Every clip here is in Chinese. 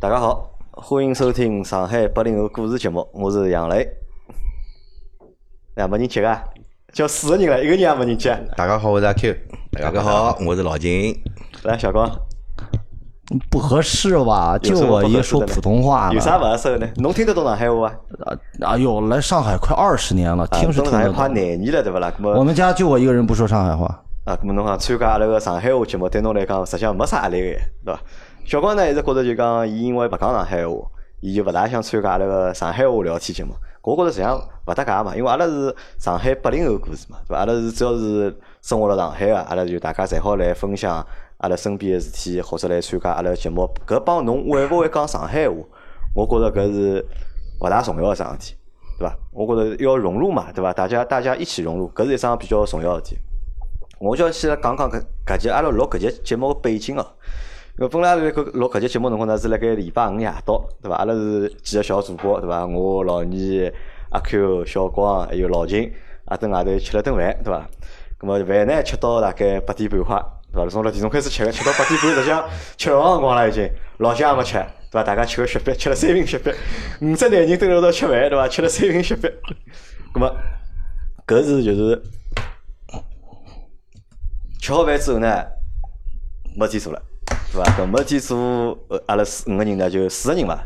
大家好，欢迎收听上海八零后故事节目，我是杨磊。哎，没人接啊，叫四个人了，一个人也没人接。大家好，我是阿 Q。大家好，我是老金。来，小光，不合适吧？就我一说普通话，有啥不合适的呢？侬听得懂上海话啊？啊哟，来上海快二十年了，听是听得懂。快廿年了，对不啦？我们家就我一个人不说上海话。啊，那么侬讲参加阿拉个上海话节目，对侬来讲实际上没啥压力个，对伐？小光呢一直觉着就讲，伊因为勿讲上海话，伊就勿大想参加阿拉个上海话聊天节目。我觉着实际上勿搭界嘛，因为阿拉是上海八零后故事嘛，对伐？阿拉是只要是生活辣上海个，阿拉就大家侪好来分享阿拉身边个事体，或者来参加阿拉个节目。搿帮侬会勿会讲上海话？我觉着搿是勿大重要个桩事体，对伐？我觉着要融入嘛，对伐？大家大家一起融入，搿是一桩比较重要个事体。我就要先来讲讲搿搿集阿拉录搿集节目个背景哦。搿本来辣搿录搿节节目辰光呢，是辣盖礼拜五夜到，对伐？阿拉是几个小主播，对伐？我老二、阿 Q、小光还有老秦，啊，蹲外头吃了顿饭，对伐？咾么饭呢吃到大概八点半快，对伐？从六点钟开始吃个，吃到八点半，实际上 吃勿辰光了已经。老蒋也没吃，对伐？大家吃个雪碧，吃了三瓶雪碧，五只男人蹲辣一道吃饭，对伐？吃了三瓶雪碧，咾么搿是就是吃好饭之后呢，没事体做了。对伐？搿没事体做，呃，阿拉四五个人呢，就四个人嘛。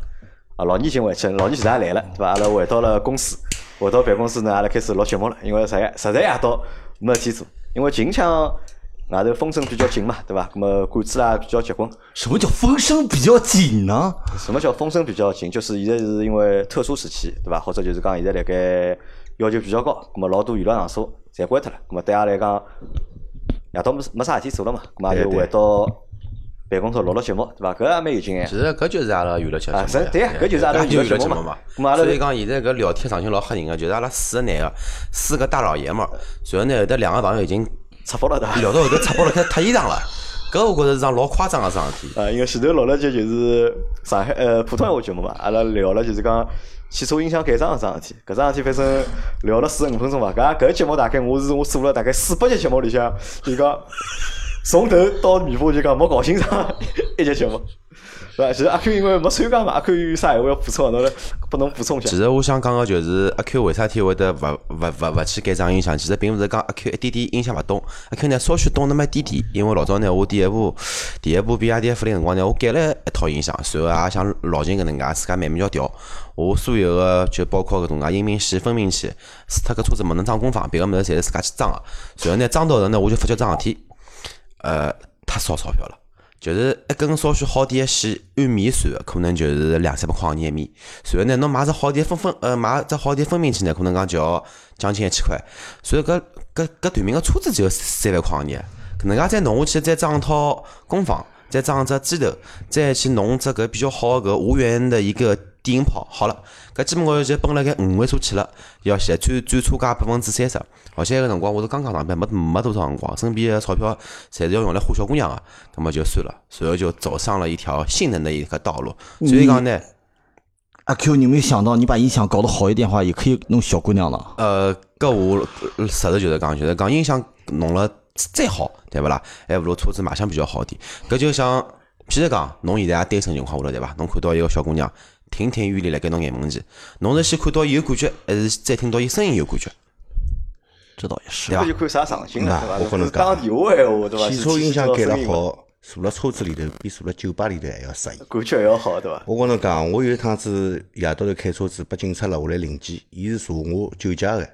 啊，老年已经回去，老年其实也来了，对伐？阿拉回到了公司，回到办公室呢，阿拉开始录节目了。因为实在实在夜到没事体做，因为近腔外头风声比较紧嘛，对伐？搿么管子啦比较结棍。什么叫风声比较紧呢？什么叫风声比较紧？就是现在是因为特殊时期，对伐？或者就是讲现在辣盖要求比较高，搿么老多娱乐场所侪关脱了，搿么对阿拉来讲夜到没没啥事体做了嘛，搿么就回到。办公室录录节目，对伐？搿也蛮有劲哎。其实搿就是阿拉娱乐节目。啊，是，对呀，搿就是阿拉娱乐节目嘛。所以讲现在搿聊天场景老吓人个，就是阿拉四个男个，四个大老爷们儿，然后呢后头两个朋友已经出包了的，聊到后头出包了，开始脱衣裳了。搿我觉着是桩老夸张个桩事体。啊，因为前头录了节就是上海呃普通话节目嘛，阿拉聊了就是讲汽车音响改装个桩事体，搿桩事体反正聊了四十五分钟伐？搿搿节目大概我是我做了大概四百集节目里向，就讲。从头到尾巴就讲没搞清爽 一节节目，是吧？其实阿 Q 因为没参加嘛，阿 Q 有啥闲话要补充，侬来拨侬补充一下。其实我想讲个就是阿 Q 为啥体会得勿勿勿勿去改装音响？其实并勿是讲阿 Q 一点点音响勿懂，阿 Q 呢稍许懂那么一点点。因为老早呢，我第一部第一部比亚迪 F 零辰光呢，我改了一套音响，随后也像老金搿能介自家慢慢叫调。我所有个就包括搿种介音频器、分频器，除脱搿车子没能装功放，别个物事侪是自家去装个。随后呢，装到后头呢，我就发觉桩事体。呃，太烧钞票了，就是一根稍许好点的线，按米算，可能就是两三百块一米。随后呢，侬买只好点分分，呃，买只好点分频器呢，可能讲就要将近一千块。所以搿搿搿对面个车子只有三万块一年，搿能介再弄下去，再装套功放，再装只机头，再去弄只搿比较好个无源的一个。低音炮好了，搿基本高头就奔了该五位数去了，要现在最最差价百分之三十。而且搿辰光我是刚刚上班，没没多少辰光，身边的钞票侪是要用来花小姑娘个，那么就算了，随后就走上了一条性能的一个道路。所以讲呢，阿 Q，你没有想到你把音响搞得好一点话，也可以弄小姑娘了。呃，搿我实事求是讲，就是讲音响弄了再好，对勿啦？还勿如车子卖相比较好点。搿就像，譬如讲，侬现在也单身情况下头对伐？侬看到一个小姑娘。亭亭玉立辣盖侬眼门前，侬是先看到伊有感觉，还是再听到伊声音有感觉？这倒也是，这就看啥场景了，对伐？讲电话闲话，对伐？汽车音响改了好，坐辣车子里头比坐辣酒吧里头还要适意，感觉还要好，对伐？我跟侬讲，我有一趟子夜到头开车子，被警察拦下来临检，伊是查我酒驾个，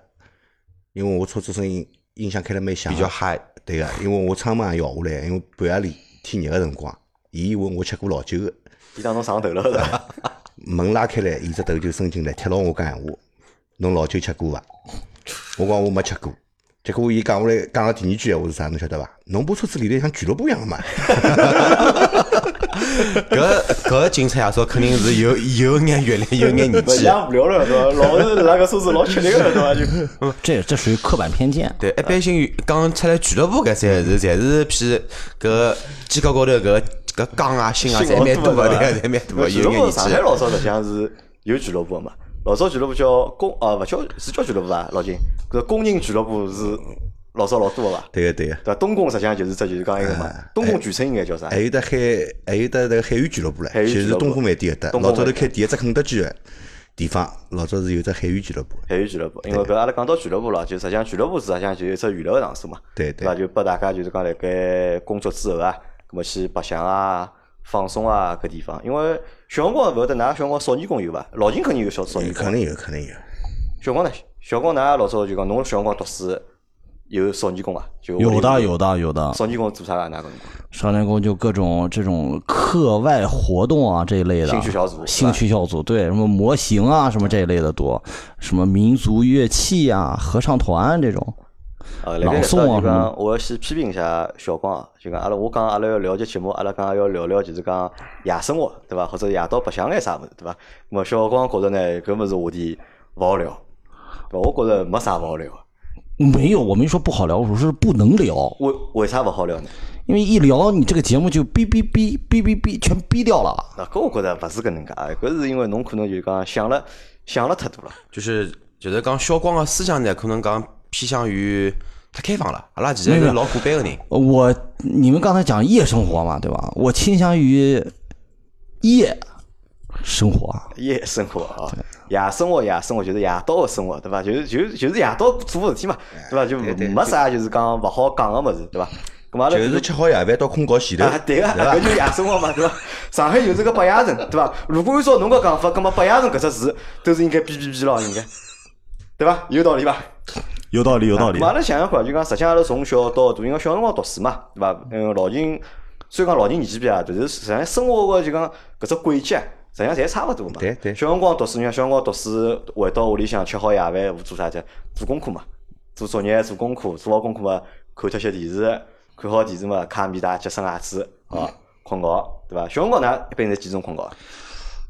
因为我车子声音音响开了蛮响，比较嗨，对个，因为我窗门也摇下来，因为半夜里天热个辰光，伊以为我吃过老酒个，伊当侬上头了，是伐？门拉开来，伊只头就伸进来，贴牢我讲闲话。侬老酒吃过伐？我讲我没吃过。结果伊讲下来，讲了第二句闲话是啥？侬晓得伐？侬部车子里头像俱乐部一样嘛？搿搿警察爷叔肯定是有 有眼阅历，有眼年纪。无聊了，对伐？老是那个车子老吃力个，对伐？就 这这属于刻板偏见。对，一般性讲出来俱乐部搿三个字，侪是譬搿机构高头搿。搿钢啊、锌啊，侪蛮多个，对个，侪蛮多个。有眼年纪。上海老早实际上是有俱乐部个嘛，老早俱乐部叫工啊，勿叫是叫俱乐部伐？老金，搿工人俱乐部是老早老多个伐？对个对个。对伐？东宫实际上就是只就是讲一个嘛哎，东宫巨城应该叫啥还？有得海，还有得那个海员俱乐部唻，就是东宫饭店搿搭。老早头开第一只肯德基个地方，老早是有只海员俱乐部。海员俱乐部，因为搿阿拉讲到俱乐部了，就实际上俱乐部实际上就有一只娱乐个场所嘛，对对伐？就拨大家就是讲辣盖工作之后啊，葛么去白相啊、放松啊搿地方。因为小辰光勿晓得㑚小辰光少年宫有伐？老秦肯定有小少年宫肯。定有，肯定有。小光呢？小光㑚老早就讲侬小辰光读书有少年宫伐？就有的有的有的，少年宫做啥个？㑚搿辰光？少年宫就各种这种课外活动啊这一类的，兴趣小组兴趣小组对什么模型啊什么这一类的多，什么民族乐器啊、合唱团这种，朗盖搿诵啊什么搭就讲，我要先批评一下小光啊，就讲阿拉我讲阿拉要聊节节目，阿拉讲要聊聊就是讲夜生活，对伐？或者夜到白相眼啥物事，对伐？那么小光觉着呢，搿物事话题勿好聊，对伐？我觉着没啥勿好聊，没有，我没说不好聊，我说是不能聊，为为啥勿好聊呢？因为一聊你这个节目就哔哔哔哔哔哔全哔掉了。那搿我觉着勿是搿能介，搿是因为侬可能就讲想了想了太多了。就是就是讲小光个思想呢，可能讲偏向于太开放了。阿拉其实是老古板个人，我你们刚才讲夜生活嘛，对吧？我倾向于夜生活。夜生活啊，夜生活，夜生活就是夜到个生活，对伐？就是就是就是夜到做事体嘛，对伐？就没啥就是讲勿好讲个物事，对伐？咁阿拉就是吃好夜饭到困觉前头，啊，对个，搿就是夜生活嘛，对伐？上海就是个八夜城，对伐？如果按照侬个讲法，葛末八夜城搿只字都是应该哔哔哔咯，应该，对伐？有道理伐？有道理，有道理咁。阿拉想想看，就讲实际上阿拉从小到大，因为小辰光读书嘛，对伐？嗯，老秦虽然讲老秦年纪大，但是实际上生活个就讲搿只轨迹啊，实际上侪差勿多嘛。对对小辰光读书，你看小辰光读书，回到屋里向吃好夜饭，做啥子？做功课嘛，做作业、做功课，做好功课嘛，看脱些电视，看好电视嘛，揩面带、接生牙齿，啊，困觉，对伐？小辰光㑚一般侪几点钟困觉啊？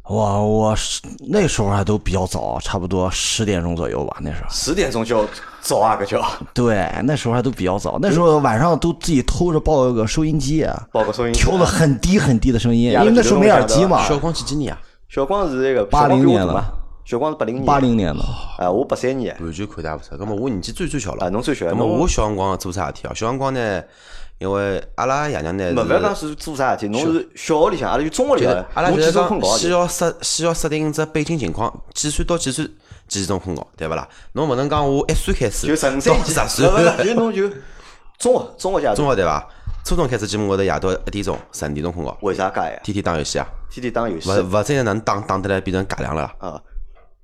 我我是那时候还都比较早，差不多十点钟左右吧。那时候，十点钟就早啊，搿叫 对，那时候还都比较早。那时候晚上都自己偷着抱个收音机，抱个收音机调的很低很低的声音，因为那时候没耳机嘛。小光几几年啊？小光是那个80小光比我年的大嘛，小光是八零年，八零年的，哎，我八三年，完全看大勿出。那么我年纪最最小啊，了。侬最小，那么我小辰光做啥事体啊？小辰光呢，因为阿拉爷娘呢勿勿要讲是。做啥事体，侬是小学里向，阿拉就中学里向，阿拉就是讲种困觉的？先要设先要设定只背景情况，几岁到几岁几点钟困觉，对勿啦？侬勿能讲我一岁开始就十五到岁几十岁就侬就中学中学阶段，中学对伐？初中开始基本高头夜到一点钟、十二点钟困觉，为啥介呀？天天打游戏啊，天天打游戏勿勿真能打打得来变成假两了啦。啊。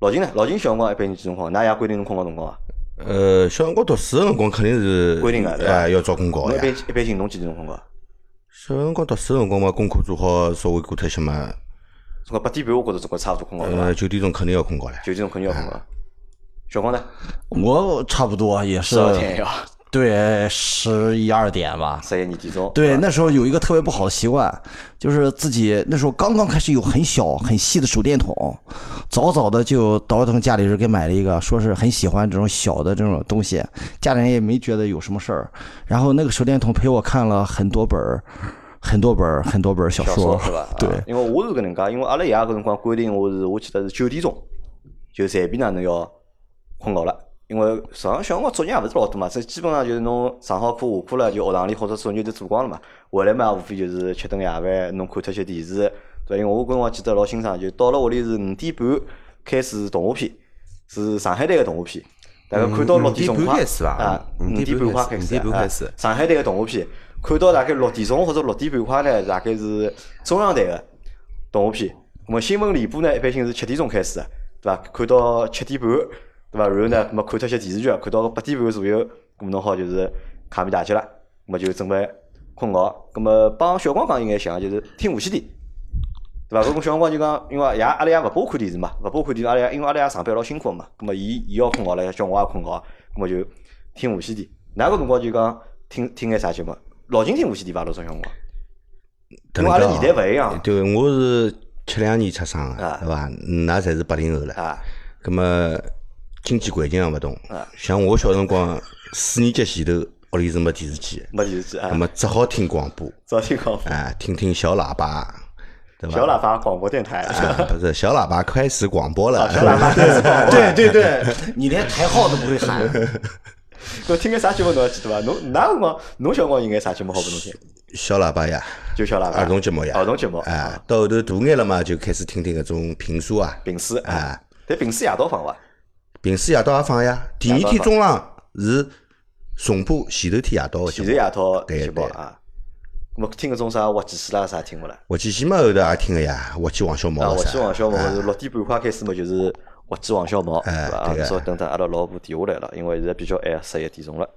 老金呢？老金小辰光一般你几钟困觉？㑚爷规定侬困觉辰光啊？呃，小辰光读书个辰光肯定是规定个对吧哎，要早困觉侬一般呀。一般性侬几点钟困觉？小辰光读书个辰光嘛，功课做好，稍微过脱些嘛，总归八点半，我觉着总归差勿多困觉了？呃，九点钟肯定要困觉唻。九点钟肯定要困觉。小光呢？我差不多也是十二点要对十一二点吧。十一二点钟。对，啊那时候有一个特别不好的习惯，就是自己那时候刚刚开始有很小很细的手电筒，早早的就倒腾家里人给买了一个，说是很喜欢这种小的这种东西，家里人也没觉得有什么事儿。然后那个手电筒陪我看了很多本儿，很多本儿，很多本儿小小说，是吧？对啊，因为我是搿能介，因为阿拉爷搿辰光规定我是，我记得是九点钟就随便哪能要困觉了。因为上小辰光作业也勿是老多嘛，这基本上就是侬上好课下课了，就学堂里或者作业都做光了嘛。回来嘛，无非就是吃顿夜饭，侬看脱些电视，对伐？因为我搿辰光记得老清爽，就到了屋里是五点半开始动画片，是上海台个动画片，大概看到六点钟开始吧啊，五点半快开始，五点半啊开始上海台个动画片，看到大概六点钟或者六点半快呢，大概是中央台个动画片。那么新闻联播呢，一般性是七点钟开始的，对伐？看到七点半，对伐？然后呢，那么看脱些电视剧，看到八点半左右，那么侬好就是卡面大吉了，那么就准备困觉。那么帮小光讲应该像，就是听无线电。对伐？搿辰小辰光就讲，因为爷阿拉爷勿拨看电视嘛，勿拨看电视，阿拉爷因为阿拉爷上班老辛苦个嘛，葛末伊伊要困觉了，叫我也困觉，葛末就听无线电。㑚搿辰光就讲听听眼啥节目？老金听无线电伐？老早小辰光，因为阿拉年代勿一样。对，我是七两年出生啊。个，对伐？㑚侪是八零后了。啊，葛么经济环境也勿同。啊，像我小辰光四年级前头，屋里是没电视机。的，没电视机啊。葛，么只好听广播，只好听广播，啊，听听小喇叭，对伐？小喇叭广播电台，啊，不是小喇叭开始广播了，小喇叭开始广播，对对对，你连台号都不会喊，搿听眼啥节目侬还记得伐？侬哪辰光侬小辰光有眼啥节目好拨侬听？小喇叭呀，就小喇叭。儿童节目呀，儿童节目。哎，到后头大眼了嘛，就开始听听搿种评书啊，评书啊啊。但评书夜到放伐？评书夜到也放呀，第二天中浪是重播前头天夜到个节目前头。夜到对对节目啊。咾么听搿种啥滑稽戏啦啥听勿啦？滑稽戏嘛后头也听个呀，滑稽王小啊，毛滑稽王小毛啊是六点半快开始嘛，就是滑稽王小毛，哎对伐？啊，对个稍等等，阿拉老婆电话来了，因为现在比较晚，十一点钟了。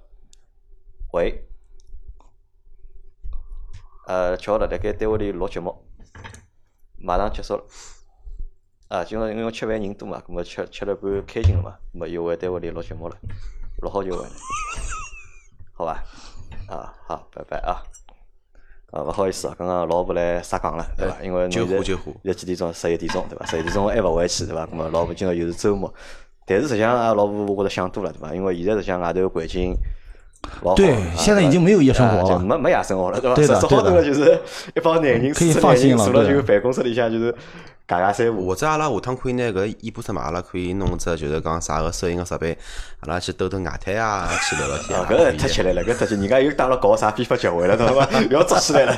喂，呃，巧了，辣盖单位里录节目，马上结束了。啊，今朝因为吃饭人多嘛，咁么吃吃了半开心了嘛，咁么又回单位里录节目了，录好就回来，好吧？啊，好，拜拜啊。啊，勿好意思啊，刚刚老婆来撒岗了，对伐？因为侬现在救火救火现在几点钟？十一点钟，对伐？十一点钟还勿回去，对伐？那么老婆今朝又是周末，但是实际上阿拉老婆我觉着想多了，对伐？因为现在实际上外头环境对啊现在已经没有夜生活了啊没没夜生活了，对吧？对的十十号头对的了就是一帮男人，可以放心坐了就办公室里向就是尬尬三胡，或者阿拉下趟可以拿搿演播室嘛，阿拉可以弄只就是讲啥个摄影个设备，阿拉去兜兜外滩啊，去聊聊天啊，啊。搿太吃力了，搿太吃，人家又打了搞啥非法集会了，对伐？要抓起来了，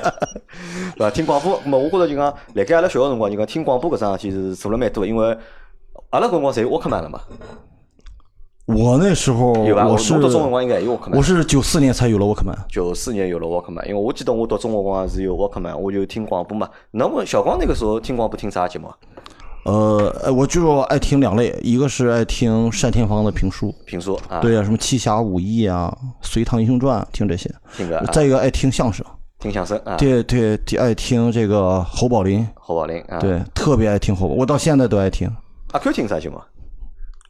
对伐？听广播，咁么我觉着就讲，辣盖阿拉小个辰光，就讲听广播搿桩事体是做了蛮多，因为阿拉搿辰光侪有沃克曼了嘛，我那时候？我我是读中文光应该也有沃克曼我。是九四年才有了沃克曼。九四年有了沃克曼，因为我记得我读中文光是有沃克曼，我就听广播嘛。那么小光那个时候听广播听啥节目啊？呃，呃我就爱听两类，一个是爱听单田芳的评书，评书啊，对啊，什么《七侠五义》啊，《隋唐英雄传》，听这些。听个啊再一个爱听相声，听相声啊，对对，对爱听这个侯宝林，侯宝林啊，对，特别爱听侯宝，我到现在都爱听。阿 Q 听啥节目？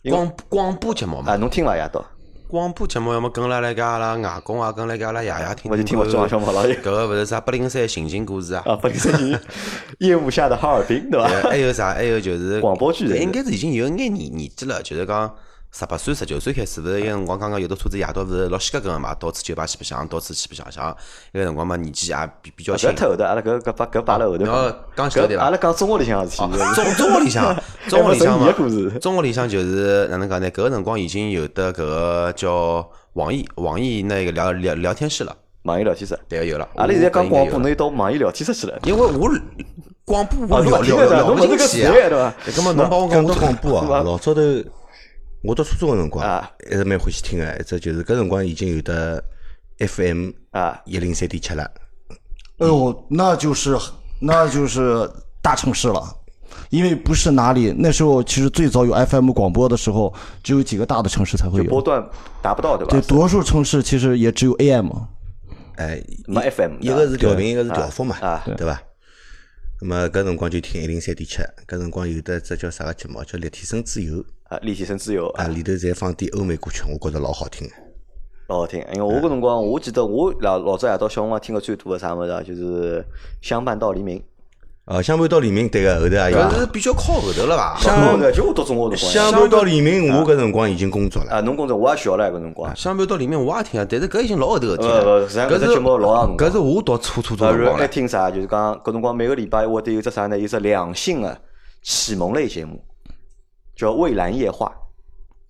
广广播节目嘛啊，，侬听伐？夜到广播节目要么跟辣辣盖阿拉外公啊，跟辣盖阿拉爷爷听。我就听我中王小毛老爷搿个勿是啥八零三刑警故事啊？啊，八零三夜幕 下的哈尔滨，对对伐？还有啥？还有就是广播剧人应该是已经有眼年年纪了，就是讲十八岁、十九岁开始，勿是有辰光刚刚有的车子夜到勿是老稀格格个嘛，到处酒吧去白相，到处去白相相。那个辰光嘛，年纪也比比较轻搿。太后头，阿拉搿搿把搿摆辣后头讲。讲起来对伐阿拉讲中学里向的事体，中中学里向，中学里向嘛中学里向就是哪能讲呢？搿个辰光已经有的搿个叫网易网易那个聊聊聊天室了，网易聊天室。对个有了。阿拉现在讲广播，我侬又到网易聊天室去了。因为我广播我哦聊聊聊不侬勿是搿个进去啊对伐？那么侬帮我讲讲 广播啊，老早头我读初中个辰光啊，一直蛮欢喜听个，一只就是搿辰光已经有的 FM 啊一零三点七了。哎呦，那就是那就是大城市了，因为不是哪里，那时候其实最早有 FM 广播的时候，只有几个大的城市才会有。波段达不到，对对，伐？多数城市其实也只有 AM。哎，没 FM 一个是调频，一个是调幅嘛啊，对吧？那么搿辰光就听一零三点七，搿辰光有的只叫啥个节目，叫《立体声自由》啊，立体声自由啊，啊，里头侪放点欧美歌曲，我觉着老好听个。老好听。因为我搿辰光，我记得我老老早夜到小辰光听个最多个啥物事啊，就是相伴到黎明。哦，相伴到黎明，对个，后头也有搿。是比较靠后头了吧？相伴就我读中学辰光。相伴到黎明，我搿辰光已经工作了。啊，侬工作我也小了搿辰光。相伴到黎明我也听啊，但是搿已经老后头个事体呃了。搿搿是只节目老长搿是我读初初中辰光了。还听啥？就是讲搿辰光每个礼拜我得有只啥呢？有只两性的启蒙类节目，叫《蔚蓝夜话》。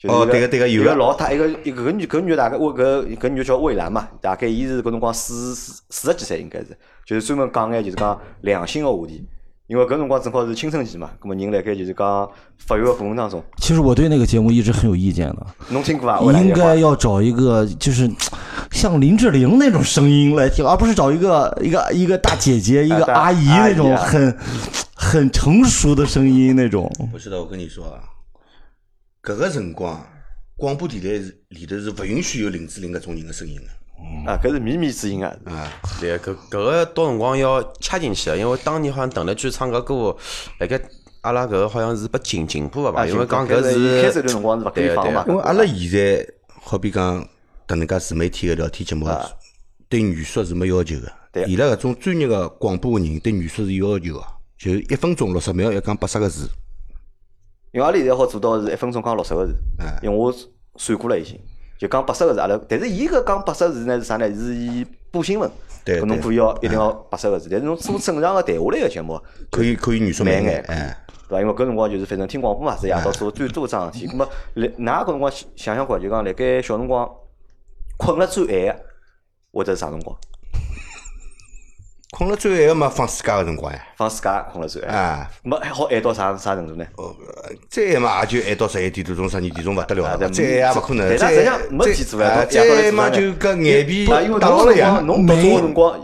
就是一哦对个对个有个个老太一个一个搿女搿女大概我搿搿女叫蔚蓝嘛，大概伊是搿辰光四四四十几岁应该是，就是专门讲眼就是讲良心个话题。因为搿辰光正好是青春期嘛，葛么人辣盖就是讲发育个过程当中，其实我对那个节目一直很有意见的，侬听过伐？应该要找一个就是像林志玲那种声音来听，而不是找一个一个一个大姐姐、一个阿姨那种啊很很成熟的声音那种。不是的，我跟你说啊，搿个辰光广播电台是里头是勿允许有林志玲搿种人的声音的。啊，搿是秘密之音啊！对，搿搿个到辰光要掐进去的，因为当年好像邓丽君唱搿歌，辣盖阿拉搿个好像是拨禁禁播个吧？啊因为讲搿一开始辰光是勿对放嘛对因为阿拉现在好比讲搿能介自媒体个聊天节目，对语速是没要求个。伊拉搿种专业个广播个人对语速是有要求个，就一分钟六十秒要讲八十个字。因为阿拉现在好做到是一分钟讲六十个字哎，因为我算过了已经，就讲八十个字阿拉，但是伊搿讲八十个字呢是啥呢？是伊播新闻，搿侬可以要一定要八十个字，但是侬做正常个谈话类个节目，可以可以语速慢慢眼眼，，哎，对伐？因为搿辰光就是反正听广播嘛，是夜到做最多桩事体。咁么，来，㑚搿辰光想想看，就讲辣盖小辰光困了最晚个会得是啥辰光？困了最晚个嘛，放暑假个辰光呀。放暑假困了最晚，啊，没还好晚到啥啥程度呢？再晚嘛也就晚到十一点多钟、十二点钟勿得了再晚也勿可能。再但实际上没事体做啊再晚嘛就搿眼皮啊，因为打牢了呀。侬没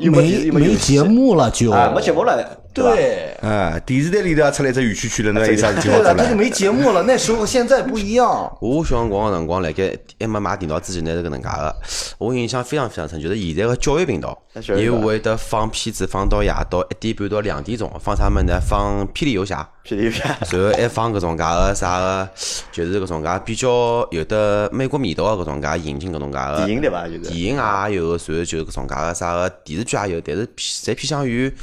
没没节目了就啊，没节目了，吧？对。啊，电视台里头也出来只圆圈圈了，侬还有啥事体好做对了，他就？没节目了。那时候现在不一样。我小辰光个辰光，辣盖还没买电脑之前呢是搿能介个，我印象非常非常深，就是现在个教育频道，伊会得放片子放到夜到一点半到两点钟，放啥物事呢？放霹雳游侠。霹雳游侠，然后还放搿种介个啥个，就是搿种介比较有的美国味道个搿种介引进搿种介个电影对伐？就是电影啊也有，然后就搿种介个啥个电视剧也有，但是偏侪偏向于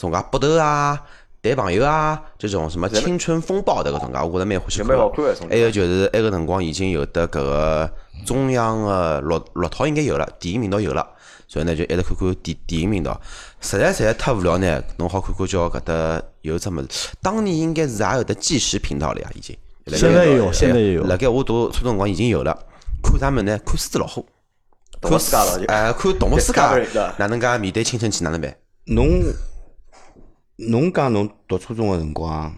种介搏斗啊、谈朋友啊这种什么青春风暴的搿种介，我觉着蛮欢喜看蛮好看的还有就是埃个辰光已经有的搿个中央个六六套应该有了，电影频道有了。所以呢，就一直看看电电影频道，实在实在太无聊呢，侬好看看叫搿搭有只物事。当年应该是也有的纪实频道了呀，已经。现在也有，现在也有。辣盖我读初中辰光已经有了，看啥物事呢？看狮子老虎，看世界。哎，看动物世界，哪能介面对青春期哪能办？侬侬讲侬读初中个辰光，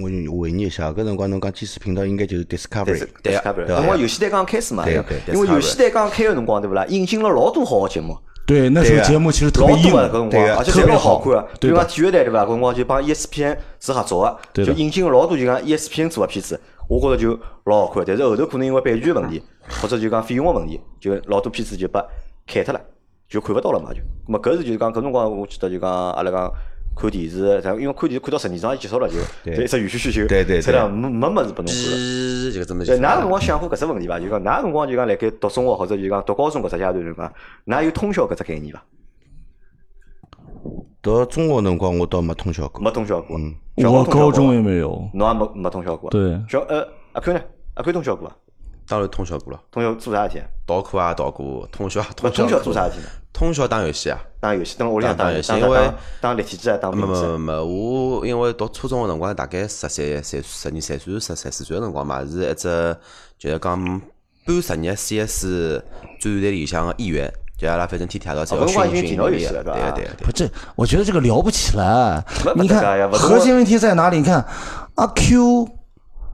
我回忆一下，搿辰光侬讲电视频道应该就是 Discovery，对啊辰光游戏台刚开始嘛，对对因为游戏台刚开个辰光，对勿啦？引进了老多好个节目，对，那时候节目其实特老别硬多个搿辰对光，而且侪老特别好好看个。比对讲体育台对伐？搿辰光就帮 E ESPN 是合作个，对就引进了老多就讲 E ESPN 做个片子，我觉着就老好看。但是后头可能因为版权问题，或者就讲费用个问题，就老多片子就被砍脱了，就看勿到了嘛就。咁么搿是就是讲搿辰光我记得就讲阿拉讲。看电视，然后因为看电视看到十二章就结束了，就对就一只圆圈圈就，对对对了没没么子拨侬看了。哔，这么对，就？㑚辰光想过搿只问题伐？就讲㑚辰光就讲辣盖读中学或者就讲读高中搿只阶段辰光，㑚有通宵搿只概念伐？读中学辰光我倒没通宵过，没通宵过。嗯我高中也没有。侬也没没通宵过。对小呃阿 Q 呢？阿 Q 通宵过伐？当然通宵过了，通宵做啥事体啊？逃课啊逃过，通宵那通宵通宵做啥事体呢？通宵打游戏啊。打游戏，等屋里向打游戏因为打打立体机啊，打没。没没没，我因为读初中个辰光大概十三、十十二、三岁、十三四岁个辰光嘛，是一只就是讲半职业 CS 战队里向个一员，就阿拉反正天天夜到侪要哦搿辰光已训训练对对个对个。不，这我觉得这个聊不起来。你看，核心问题在哪里？你看阿 Q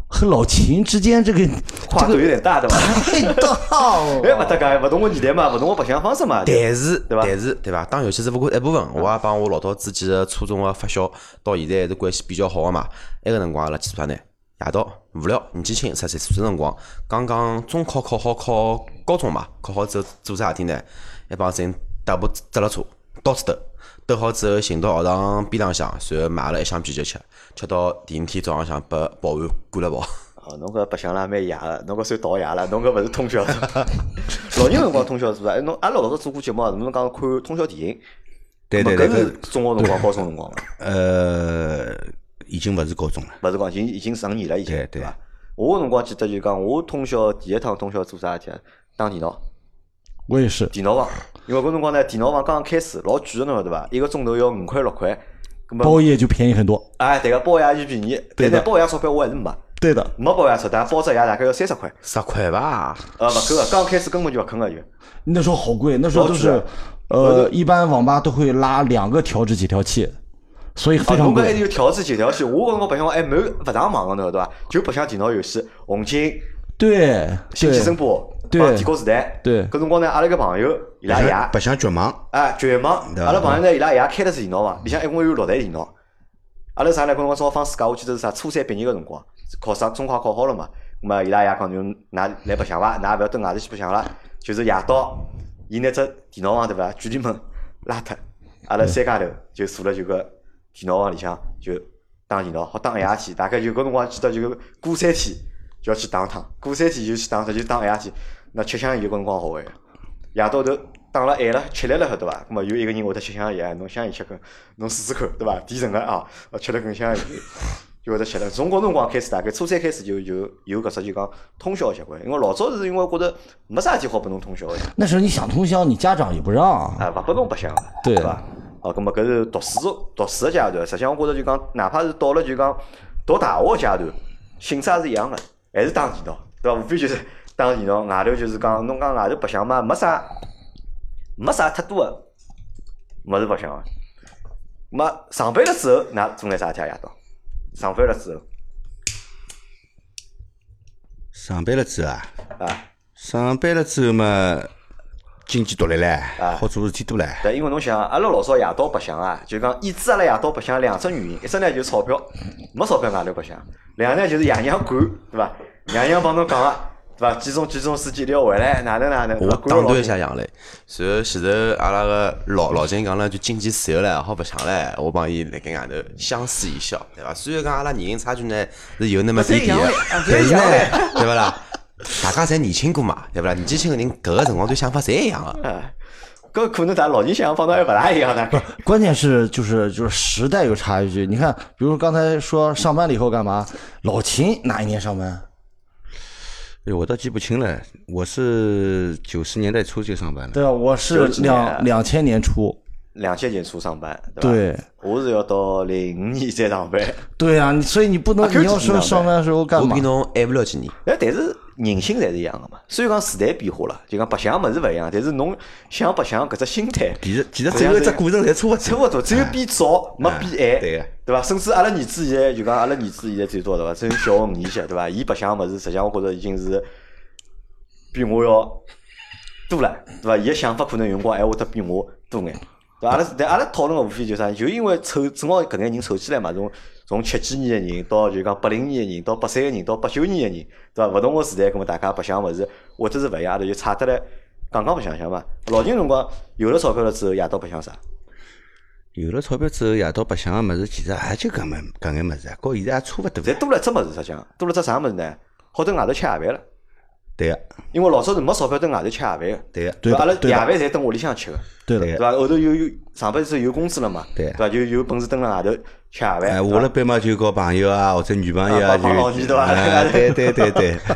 和老秦之间这个 跨度有点大，对伐？太大 了。哎，勿搭界，勿同个年代嘛，勿同个白相方式嘛。但是，对吧但是，对伐？打游戏只不过一部分，我也帮我老早之前个初中个发小，到现在还是关系比较好个嘛。埃个辰光阿拉去做啥呢？夜到无聊，年纪轻，十岁岁辰光，刚刚中考考好，考高中嘛，考好之后做啥事体呢？一帮子人踏部脚踏车到处兜，兜好之后寻到学堂边浪向，然后买了一箱啤酒吃，吃到第二天早浪向被保安赶了跑。哦，侬搿白相了蛮野个，侬搿算倒野了，侬搿勿是通宵。老年辰光通宵是伐？哎，侬阿拉老早做过节目啊，侬讲看通宵电影，对对对，搿是中学辰光、高中辰光嘛，呃已经勿是高中了，勿是讲已经已经十五年了，已经对对伐？我个辰光记得就讲，我通宵第一趟通宵做啥事体啊？打电脑，我也是，电脑房。因为搿辰光呢，电脑房刚刚开始，老贵个侬晓得伐？一个钟头要五块六块。包夜就便宜很多。哎，对个包夜就便宜，但对的是包夜钞票我还是没，对的，没包夜钞，但包只夜大概要三十块，十块伐？呃，勿够个，刚开始根本就勿肯个就。那时候好贵，那时候都是呃，一般网吧都会拉两个调制解调器，所以非啊，常侬搿还。有调制解调器，我搿辰光白相还没勿上网个，侬晓得伐？就白相电脑游戏，红警、对星际对声波、对帮帝国时代。对搿辰光呢，阿拉个朋友伊拉爷，白相绝网，哎，绝网，对阿拉朋友呢，伊拉爷开的是电脑房，里向一共有六台电脑。阿拉啥呢？搿辰光正好放暑假，我记得是啥初三毕业个辰光，考上中考考好了嘛。咁么伊拉爷讲就㑚来白相伐？㑚勿要蹲外头去白相了，就是夜到，伊拿只电脑房对伐？距离门拉脱，阿拉三家头就坐了就搿电脑房里向就打电脑，好打一夜天。大概就搿辰光记得就过三天就要去打一趟，过三天就去打一趟，就打一夜天。那吃香烟搿辰光好玩个。夜到头打了晚了，吃力了，晓得伐？那么有一个人会得吃香烟，侬香烟吃根，侬试试看，对伐？提神个啊，呃吃了根香烟 就会得吃了。从搿辰光开始，大概初三开始就就有搿只就讲通宵习惯，因为老早是因为觉得没啥事体好拨侬通宵个，那时候你想通宵，你家长也不让。啊，勿拨侬白相对伐？哦，咁么搿是读书读书个阶段，实际上我觉着就讲，哪怕是到了就讲读大学个阶段，性质也是一样个，还是打电脑，对伐？无非就是打电脑，外头就是讲侬讲外头白相嘛，没啥没啥太多个物事白相个。么上班了之后，㑚做眼啥事体啊？夜到上班了之后上班了之后啊，啊，上班了之后嘛，经济独立唻啊，好做事体多唻。对，因为侬想，阿拉老早夜到白相啊，就讲抑制阿拉夜到白相两只原因，一只呢就是钞票，没钞票外头白相；两呢就是爷娘管，对伐？爷娘帮侬讲个，对伐？几种几种司机一定要回来，哪能哪能，对我打断一下杨磊，然后前头阿拉个老老金讲了句经济自由了，好白相唻，我帮伊辣盖外头相视一笑，对伐？虽然讲阿拉年龄差距呢是有那么点点个，但是呢，对勿啦？大家侪年轻过嘛，对勿啦？年纪轻个人搿个辰光对想法侪一样个。哎，搿可能咱老年想法帮侬还勿大一样呢。关键是就是就是时代有差距。你看，比如说刚才说上班了以后干嘛？老秦哪一年上班？哎，我倒记不清了，我是九十年代初就上班了。对啊，我是两两千年初。两千年初上班，对伐？对我是要到零五年再上班。对啊，所以你不能啊你要说上班的时候干嘛我比？侬晚不了几年，哎，但是人性侪是一样的嘛。虽然讲时代变化了，就讲白相物事勿一样，但是侬想白相搿只心态，其实其实最后一只过程侪差勿。差勿多，只有变早，没变晚，对个对伐？甚至阿拉儿子现在就讲阿拉儿子现在最多对伐？只有小学五年级对伐？伊白相物事，实际上我觉着已经是比我要多了，对伐？伊个想法可能有辰光还会得比我多眼。对伐？阿拉但阿拉讨论个无非就是啥，就因为凑正好搿眼人凑起来嘛，从从七几年个人到就讲八零年个人，到八三个人，到八九年个人，对伐？勿同个时代，搿么大家白相物事或者是勿一样，阿拉就差得来讲讲白相相嘛。老年辰光有了钞票了之后，夜到白相啥？有了钞票之后，夜到白相个物事，其实也就搿么搿眼物事啊，和现在也差勿多。侪多了一只物事，实际上多了只啥物事呢？好蹲外头吃夜饭了，对个，因为老早是没钞票蹲外头吃夜饭个，对个，伐？阿拉夜饭侪蹲屋里向吃个，对个对对伐？后头有有上班之后有工资了嘛，对伐？就有本事蹲辣外头吃夜饭，哎，下了班嘛就搞朋友啊，或者女朋友啊，啊就帮老二对伐哎对对对对。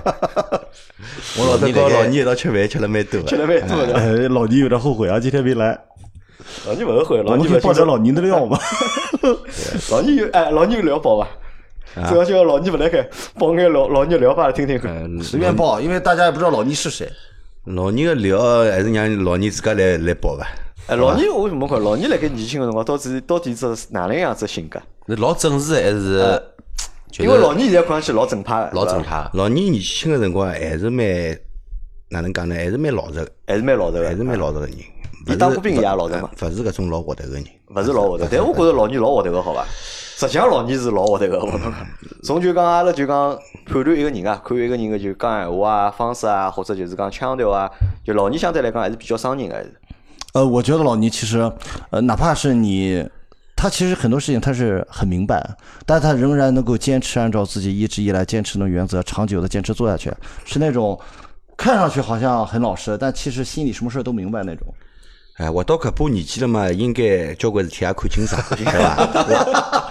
我老早老二辣盖跟老二一道吃饭，吃了蛮多的。吃了蛮多的。哎，老倪有点后悔啊，今天没来。老倪勿后悔，我老倪勿们可以爆点老倪的料嘛。老倪有哎，老倪有聊爆伐？主要叫老倪勿来开，爆眼老老倪聊法来听听看。嗯随便报，因为大家也不知道老倪是谁。老二个聊还是让老二自家来来报伐。哎，老倪我为什么看老倪辣盖年轻个辰光，到底到底是哪能样子性格？那老正直还是？因为老倪现在看上去老正派个，老正派的。老二年轻个辰光还是蛮哪能讲呢？还是蛮老实个，还是蛮老实个，还是蛮老实个人。伊当过兵也老实嘛勿是搿种老活头个人。勿是老活头，但我觉着老倪老活头个，好伐？实际上老倪是老活头个，我跟侬讲。从就讲阿拉就讲判断一个人啊，看一个人个就讲闲话啊、方式啊，或者就是讲腔调啊，就老倪相对来讲还是比较伤人个，还是。呃，我觉得老倪其实，呃，哪怕是你，他其实很多事情他是很明白，但他仍然能够坚持按照自己一直以来坚持的原则，长久的坚持做下去，是那种看上去好像很老实，但其实心里什么事都明白那种。哎，活到搿把年纪了嘛，应该交关事体也看清爽，对伐？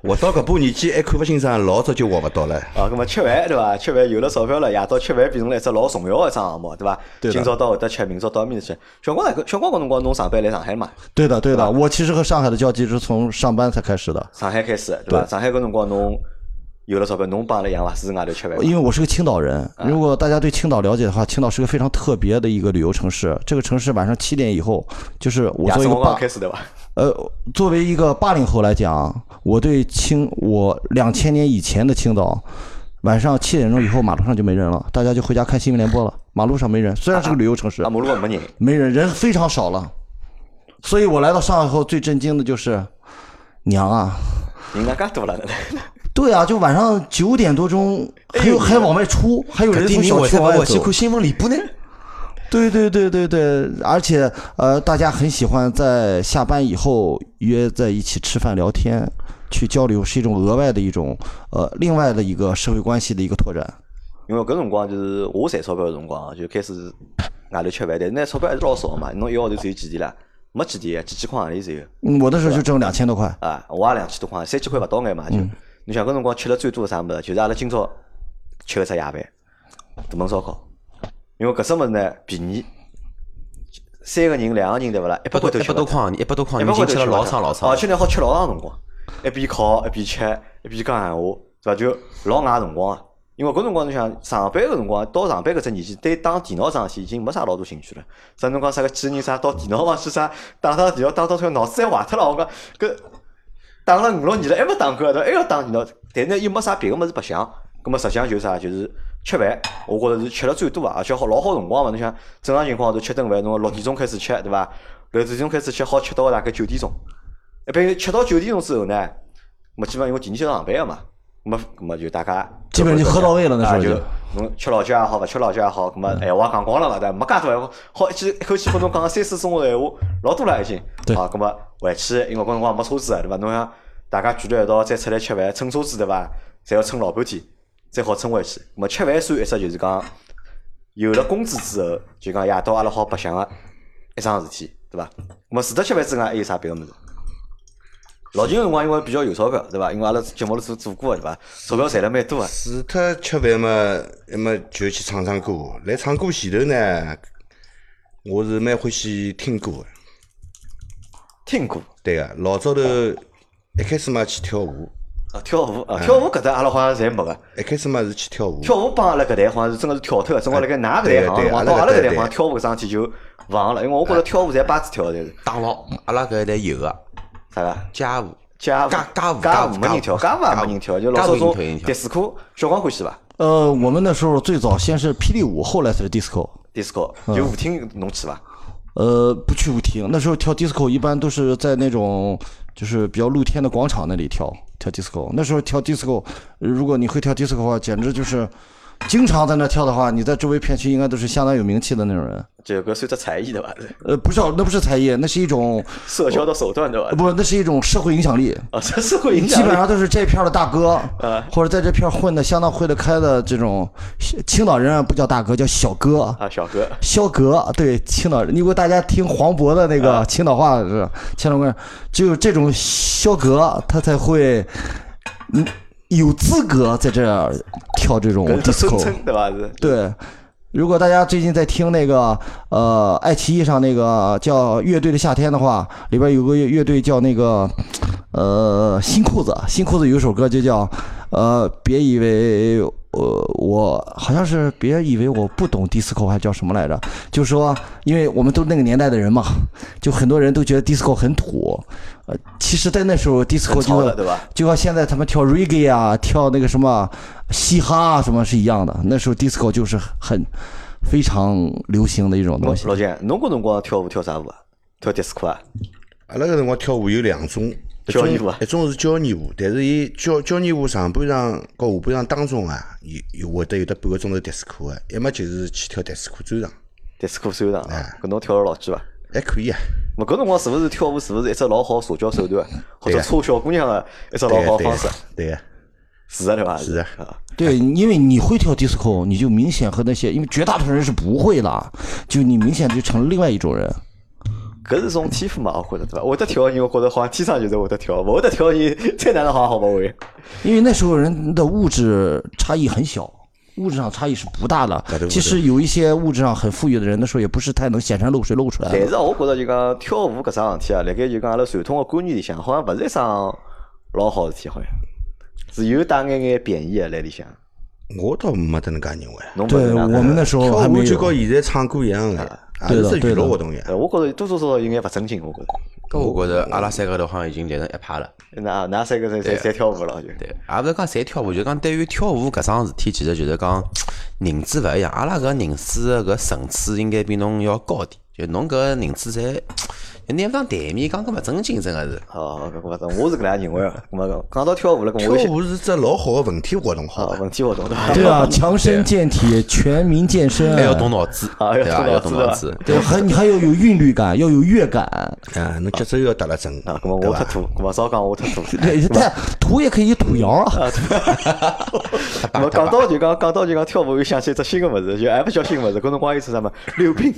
活到搿把年纪还看勿清爽，老早就活勿到了。啊，搿么吃饭对伐？吃饭有了钞票了，夜到吃饭变成了一只老重要个一桩项目，对伐？对今朝到搿搭吃，明朝到埃面搭吃。小光那个小光搿辰光侬上班来上海嘛？对的，对的，我其实和上海的交际是从上班才开始的，上海开始对伐？上海搿辰光侬有了钞票，侬帮阿拉一样伐？是外头吃饭？因为我是个青岛人。如果大家对青岛了解的话，青岛是个非常特别的一个旅游城市。这个城市晚上七点以后，就是我作为一个八开始对伐？呃，作为一个八零后来讲，我对青我两千年以前的青岛，晚上七点钟以后马路上就没人了，大家就回家看新闻联播了，马路上没人。虽然是个旅游城市啊，，马路上没人。没人，人非常少了。所以我来到上海后最震惊的就是，娘啊！人家介多了，对啊，就晚上九点多钟，还有还往外出，还有人从小区往外走。回去看新闻联播呢？对对对对对，而且呃，大家很喜欢在下班以后约在一起吃饭聊天，去交流，是一种额外的一种呃另外的一个社会关系的一个拓展。因为搿辰光就是我赚钞票个辰光啊，就开始外头吃饭，但是呢钞票还是老少嘛。侬一个号头只有几钿啦？没几钿，几千块行钿只有。嗯，我那时候就挣两千多块。啊，我也两千多块，三千块勿到眼嘛就。侬想搿辰光吃了最多的啥物事？就是阿拉今朝吃个只夜饭，大焖烧烤。因为搿只物事呢便宜，三个人两个人对勿啦？一百块头一。百多块一百多块一行钿，已经吃了老长老长而。且呢好吃老长辰光，一边烤一边吃一边讲闲话，对伐？就老外辰光啊，因为搿辰光侬想上班个辰光，到上班搿只年纪，对打电脑桩事体已经没啥老多兴趣了。啥侬讲啥个几个人啥到电脑房去啥打打电脑，打到最后脑子侪坏脱了。我讲搿打了五六年了，还没打过，对伐？还要打电脑，但是呢又没啥别个物事白相。葛末实际上就是啥，就是吃饭，我觉着是吃了最多啊，而且好老好辰光嘛。侬想正常情况下头吃顿饭，侬六点钟开始吃，对伐？六点钟开始吃，好吃到大概九点钟。一般吃到九点钟之后呢，么基本上因为第二天要上班个嘛，么么就大家基本上就喝到位了那时候啊就就侬吃老酒也好，勿吃老酒也好，咁么闲话讲光了嘛，对伐？没介多闲话，好一记一口气拨侬讲个三四钟头闲话，老多了已经。对啊，咁么回去，因为搿辰光没车子个，对伐？侬想大家聚到一道再出来吃饭，乘车子对伐？侪要乘老半天，再好乘回去。咁么吃饭算一只就是讲有了工资之后，就讲夜到阿拉好白相个一桩事体，对伐？咁么除脱吃饭之外，还有啥别个物事？老近个辰光因为比较有钞票，对伐？因为阿拉节目里做做过个，对伐？钞票赚了蛮多个。除脱吃饭嘛，那么就去唱唱歌。来唱歌前头呢，我是蛮欢喜听歌个。听歌。对个，老早头一开始嘛去跳舞，啊，跳舞啊，跳舞搿搭阿拉好像侪没个。一开始嘛是去跳舞。跳舞帮阿拉搿代好像是真个是跳脱个，正好辣盖㑚搿代行辰光，到阿拉搿代好像跳舞搿桩事体就忘了，因为我觉着跳舞侪八子跳的，就是打牢，阿拉搿一代有个啥个街舞。街舞、家家舞街舞没人跳，街舞也没人跳，就老早种迪斯科，小光欢喜伐呃，我们那时候最早先是霹雳舞，后来才是 disco。？disco 就舞厅侬去伐？呃，不去舞厅，那时候跳 disco 一般都是在那种就是比较露天的广场那里跳跳 disco。那时候跳 disco，如果你会跳 disco 的话，简直就是经常在那跳的话，你在周围片区应该都是相当有名气的那种人。这个算只才艺的吧？呃，不是，那不是才艺，那是一种社交的手段对伐呃？不，那是一种社会影响力。啊，这社会影基响力本上都是这片的大哥啊，或者在这片混的相当混得开的这种青岛人啊不叫大哥，叫小哥。啊，小哥萧格，对青岛人，如果大家听黄渤的那个青岛话是青岛人，只有这种萧格，他才会，嗯，有资格在这儿跳这种 disco。对吧？对，如果大家最近在听那个呃爱奇艺上那个叫《乐队的夏天》的话，里边有个乐乐队叫那个呃新裤子，新裤子有一首歌就叫呃别以为呃我好像是别以为我不懂 disco 还叫什么来着？就说因为我们都是那个年代的人嘛，就很多人都觉得 disco 很土，呃，其实在那时候 disco 就？就和现在他们跳 reggae 啊，跳那个什么嘻哈啊什么是一样的。那时候 disco 就是很非常流行的一种东西。老姐，侬个辰光跳舞跳啥舞啊？跳 disco 啊？阿拉个辰光跳舞有两种交谊舞啊一种是交谊舞，但是伊交交谊舞上半场和下半场当中啊，有有会得有得半个钟头迪斯科个，要么就是去跳 disco 专场，disco 首场啊，搿侬跳了老几伐？还可以啊。咾搿辰光是勿是跳舞是勿是一只老好社交手段，或者搓小姑娘个一只老好方式？对个，是的对伐？是的啊，对，因为你会跳迪斯科你就明显和那些，因为绝大多数人是不会啦，就你明显就成了另外一种人。搿是种天赋嘛，我觉着对伐？会得跳个人，我觉着好像天生就是会得跳，勿会得跳个人，再哪能好像好勿会。因为那时候人的物质差异很小，物质上差异是不大的对。对其实有一些物质上很富裕的人，那时候也不是太能显山露水露出来。但是我觉着就讲跳舞搿桩事体啊，辣盖就讲阿拉传统个观念里向，好像勿是一桩老好事体，好像是有带眼眼贬义个辣里向。我倒没得能介认为。对我们那时候跳舞就。跟现在唱歌一样的，也是只娱乐活动呀。呃，我觉着多多少少有眼勿正经，我觉着。搿我觉着阿拉三个头好像已经连成一派了。那那三个侪侪侪跳舞了，就。对，也勿是讲侪跳舞，就讲对于跳舞搿桩事体，其实就是讲 认知勿一样。阿拉搿认知的搿层次应该比侬要高点。就侬搿认知侪，就拿勿上台面，讲搿勿正经，真个是。好，搿我我是搿能样认为个。咁么讲到跳舞了，跳舞是只老好的文体活动，好？文体活动对伐？对啊，强身健体，全民健身，还要动脑子，啊对伐？要动脑子。对，还你还要有韵律感，要有乐感。啊，侬节奏要搭了正，啊，咁么？我太土，咁么少讲我太土。对，但土也可以土谣啊。咁么讲到就讲讲到就讲跳舞，又想起一只新个物事，就还勿叫新物事，搿辰光有出啥么溜冰，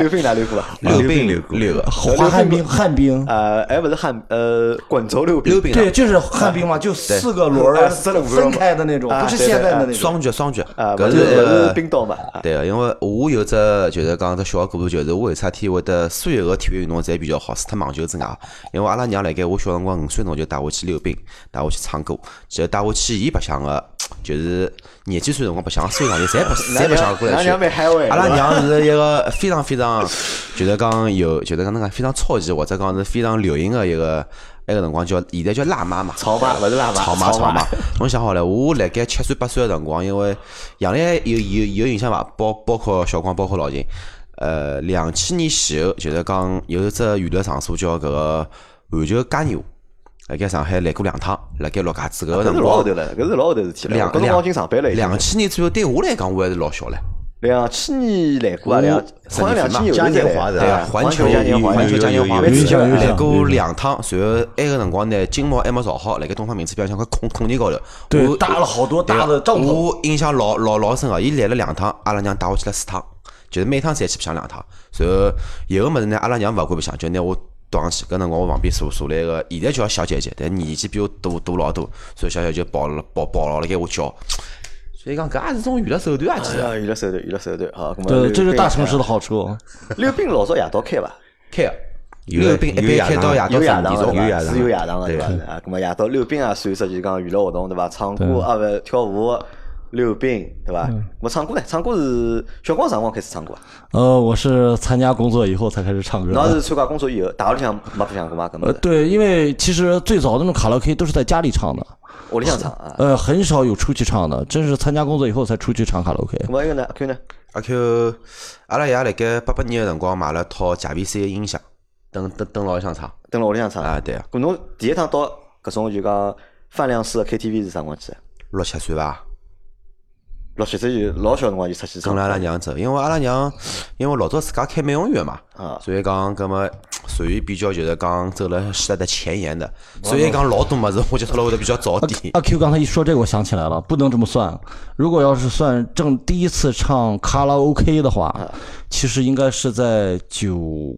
溜冰哪溜过啊？溜冰溜溜个，滑旱冰，旱冰，呃，还勿是旱呃滚轴溜冰，溜冰对，就是旱冰嘛，就四个轮儿分开的那种，啊不是现在的那种。双脚双脚，啊，搿是冰刀嘛？啊对个，因为我有只就是讲只小故事，就是我为啥体会得所有个体育运动侪比较好，除脱网球之外，因为阿拉娘辣盖我小辰光五岁辰光就带我去溜冰，带我去唱歌，就带我去伊白相个就是廿几岁辰光白相所有场地，侪不 侪不想过来去阿拉娘是一个非常非常，就是讲有，就是讲那个非常超级或者讲是非常流行的一个那个辰光叫现在叫辣妈嘛，潮妈勿是辣妈潮妈潮妈。侬想好了，我辣盖七岁八岁的辰光，因为杨澜有有有印象伐？包包括小光，包括老秦。呃，两千年前后，就是讲有一只娱乐场所叫搿个环球嘉年华，辣盖上海来过两趟，辣盖陆家嘴搿个辰光是老后头，了，搿是老后头事体了。两搿辰光已经上班了。两千年左右，对我来讲我还是老小唻。两千年来过啊，两好像两千年嘉有年华啊，啊环球嘉年华环球嘉年华有来过两趟，随后埃个辰光呢，金茂还没造好，辣盖东方明珠边上块空空地高头，对我搭了好多大的帐篷我印象老老老深个，伊来了两趟，阿拉娘带我去了四趟，就是每趟侪去白相两趟。随后有个物事呢，阿拉娘勿管白相，就拿我带上去。搿辰光我旁边坐坐了一个，现在叫小姐姐，但年纪比我大大老多，所以小姐姐抱了抱抱牢了给我叫。所以讲搿也是种娱乐手段啊，其实啊，娱乐手段，娱乐手段，好，咁么对，这是大城市的。好处。溜冰老早夜到开伐？开溜冰一般开到夜到有夜点钟是有夜场个对对伐？啊，咁么夜到溜冰啊，算一只就讲娱乐活动对伐？唱歌啊，勿跳舞、溜冰对伐？我唱歌呢？唱歌是小光啥辰光开始唱歌啊？呃，我是参加工作以后才开始唱歌的。侬是参加工作以后，大学里向没白相过嘛？搿呃，对，因为其实最早的那种卡拉 OK 都是在家里唱的，屋里向唱啊。呃，很少有出去唱的，真是参加工作以后才出去唱卡拉 OK。咁么一个呢？阿 Q 呢？阿 Q，阿拉爷辣盖八八年个辰光买了套 JVC 个音响，登登登牢里向唱蹲辣屋里向唱啊，对啊，咁侬第一趟到搿种就讲饭量式的 KTV 是啥辰光去的？六七岁伐，六七岁就老小辰光就出去唱跟了阿拉娘走，因为阿拉娘因为老早自家开美容院嘛，啊所以讲搿么属于比较就是讲走了时代的前沿的，所以讲老多物事我接触了会得比较早点。阿 Q 刚才一说这个，我想起来了，不能这么算。如果要是算正第一次唱卡拉 OK 的话，其实应该是在九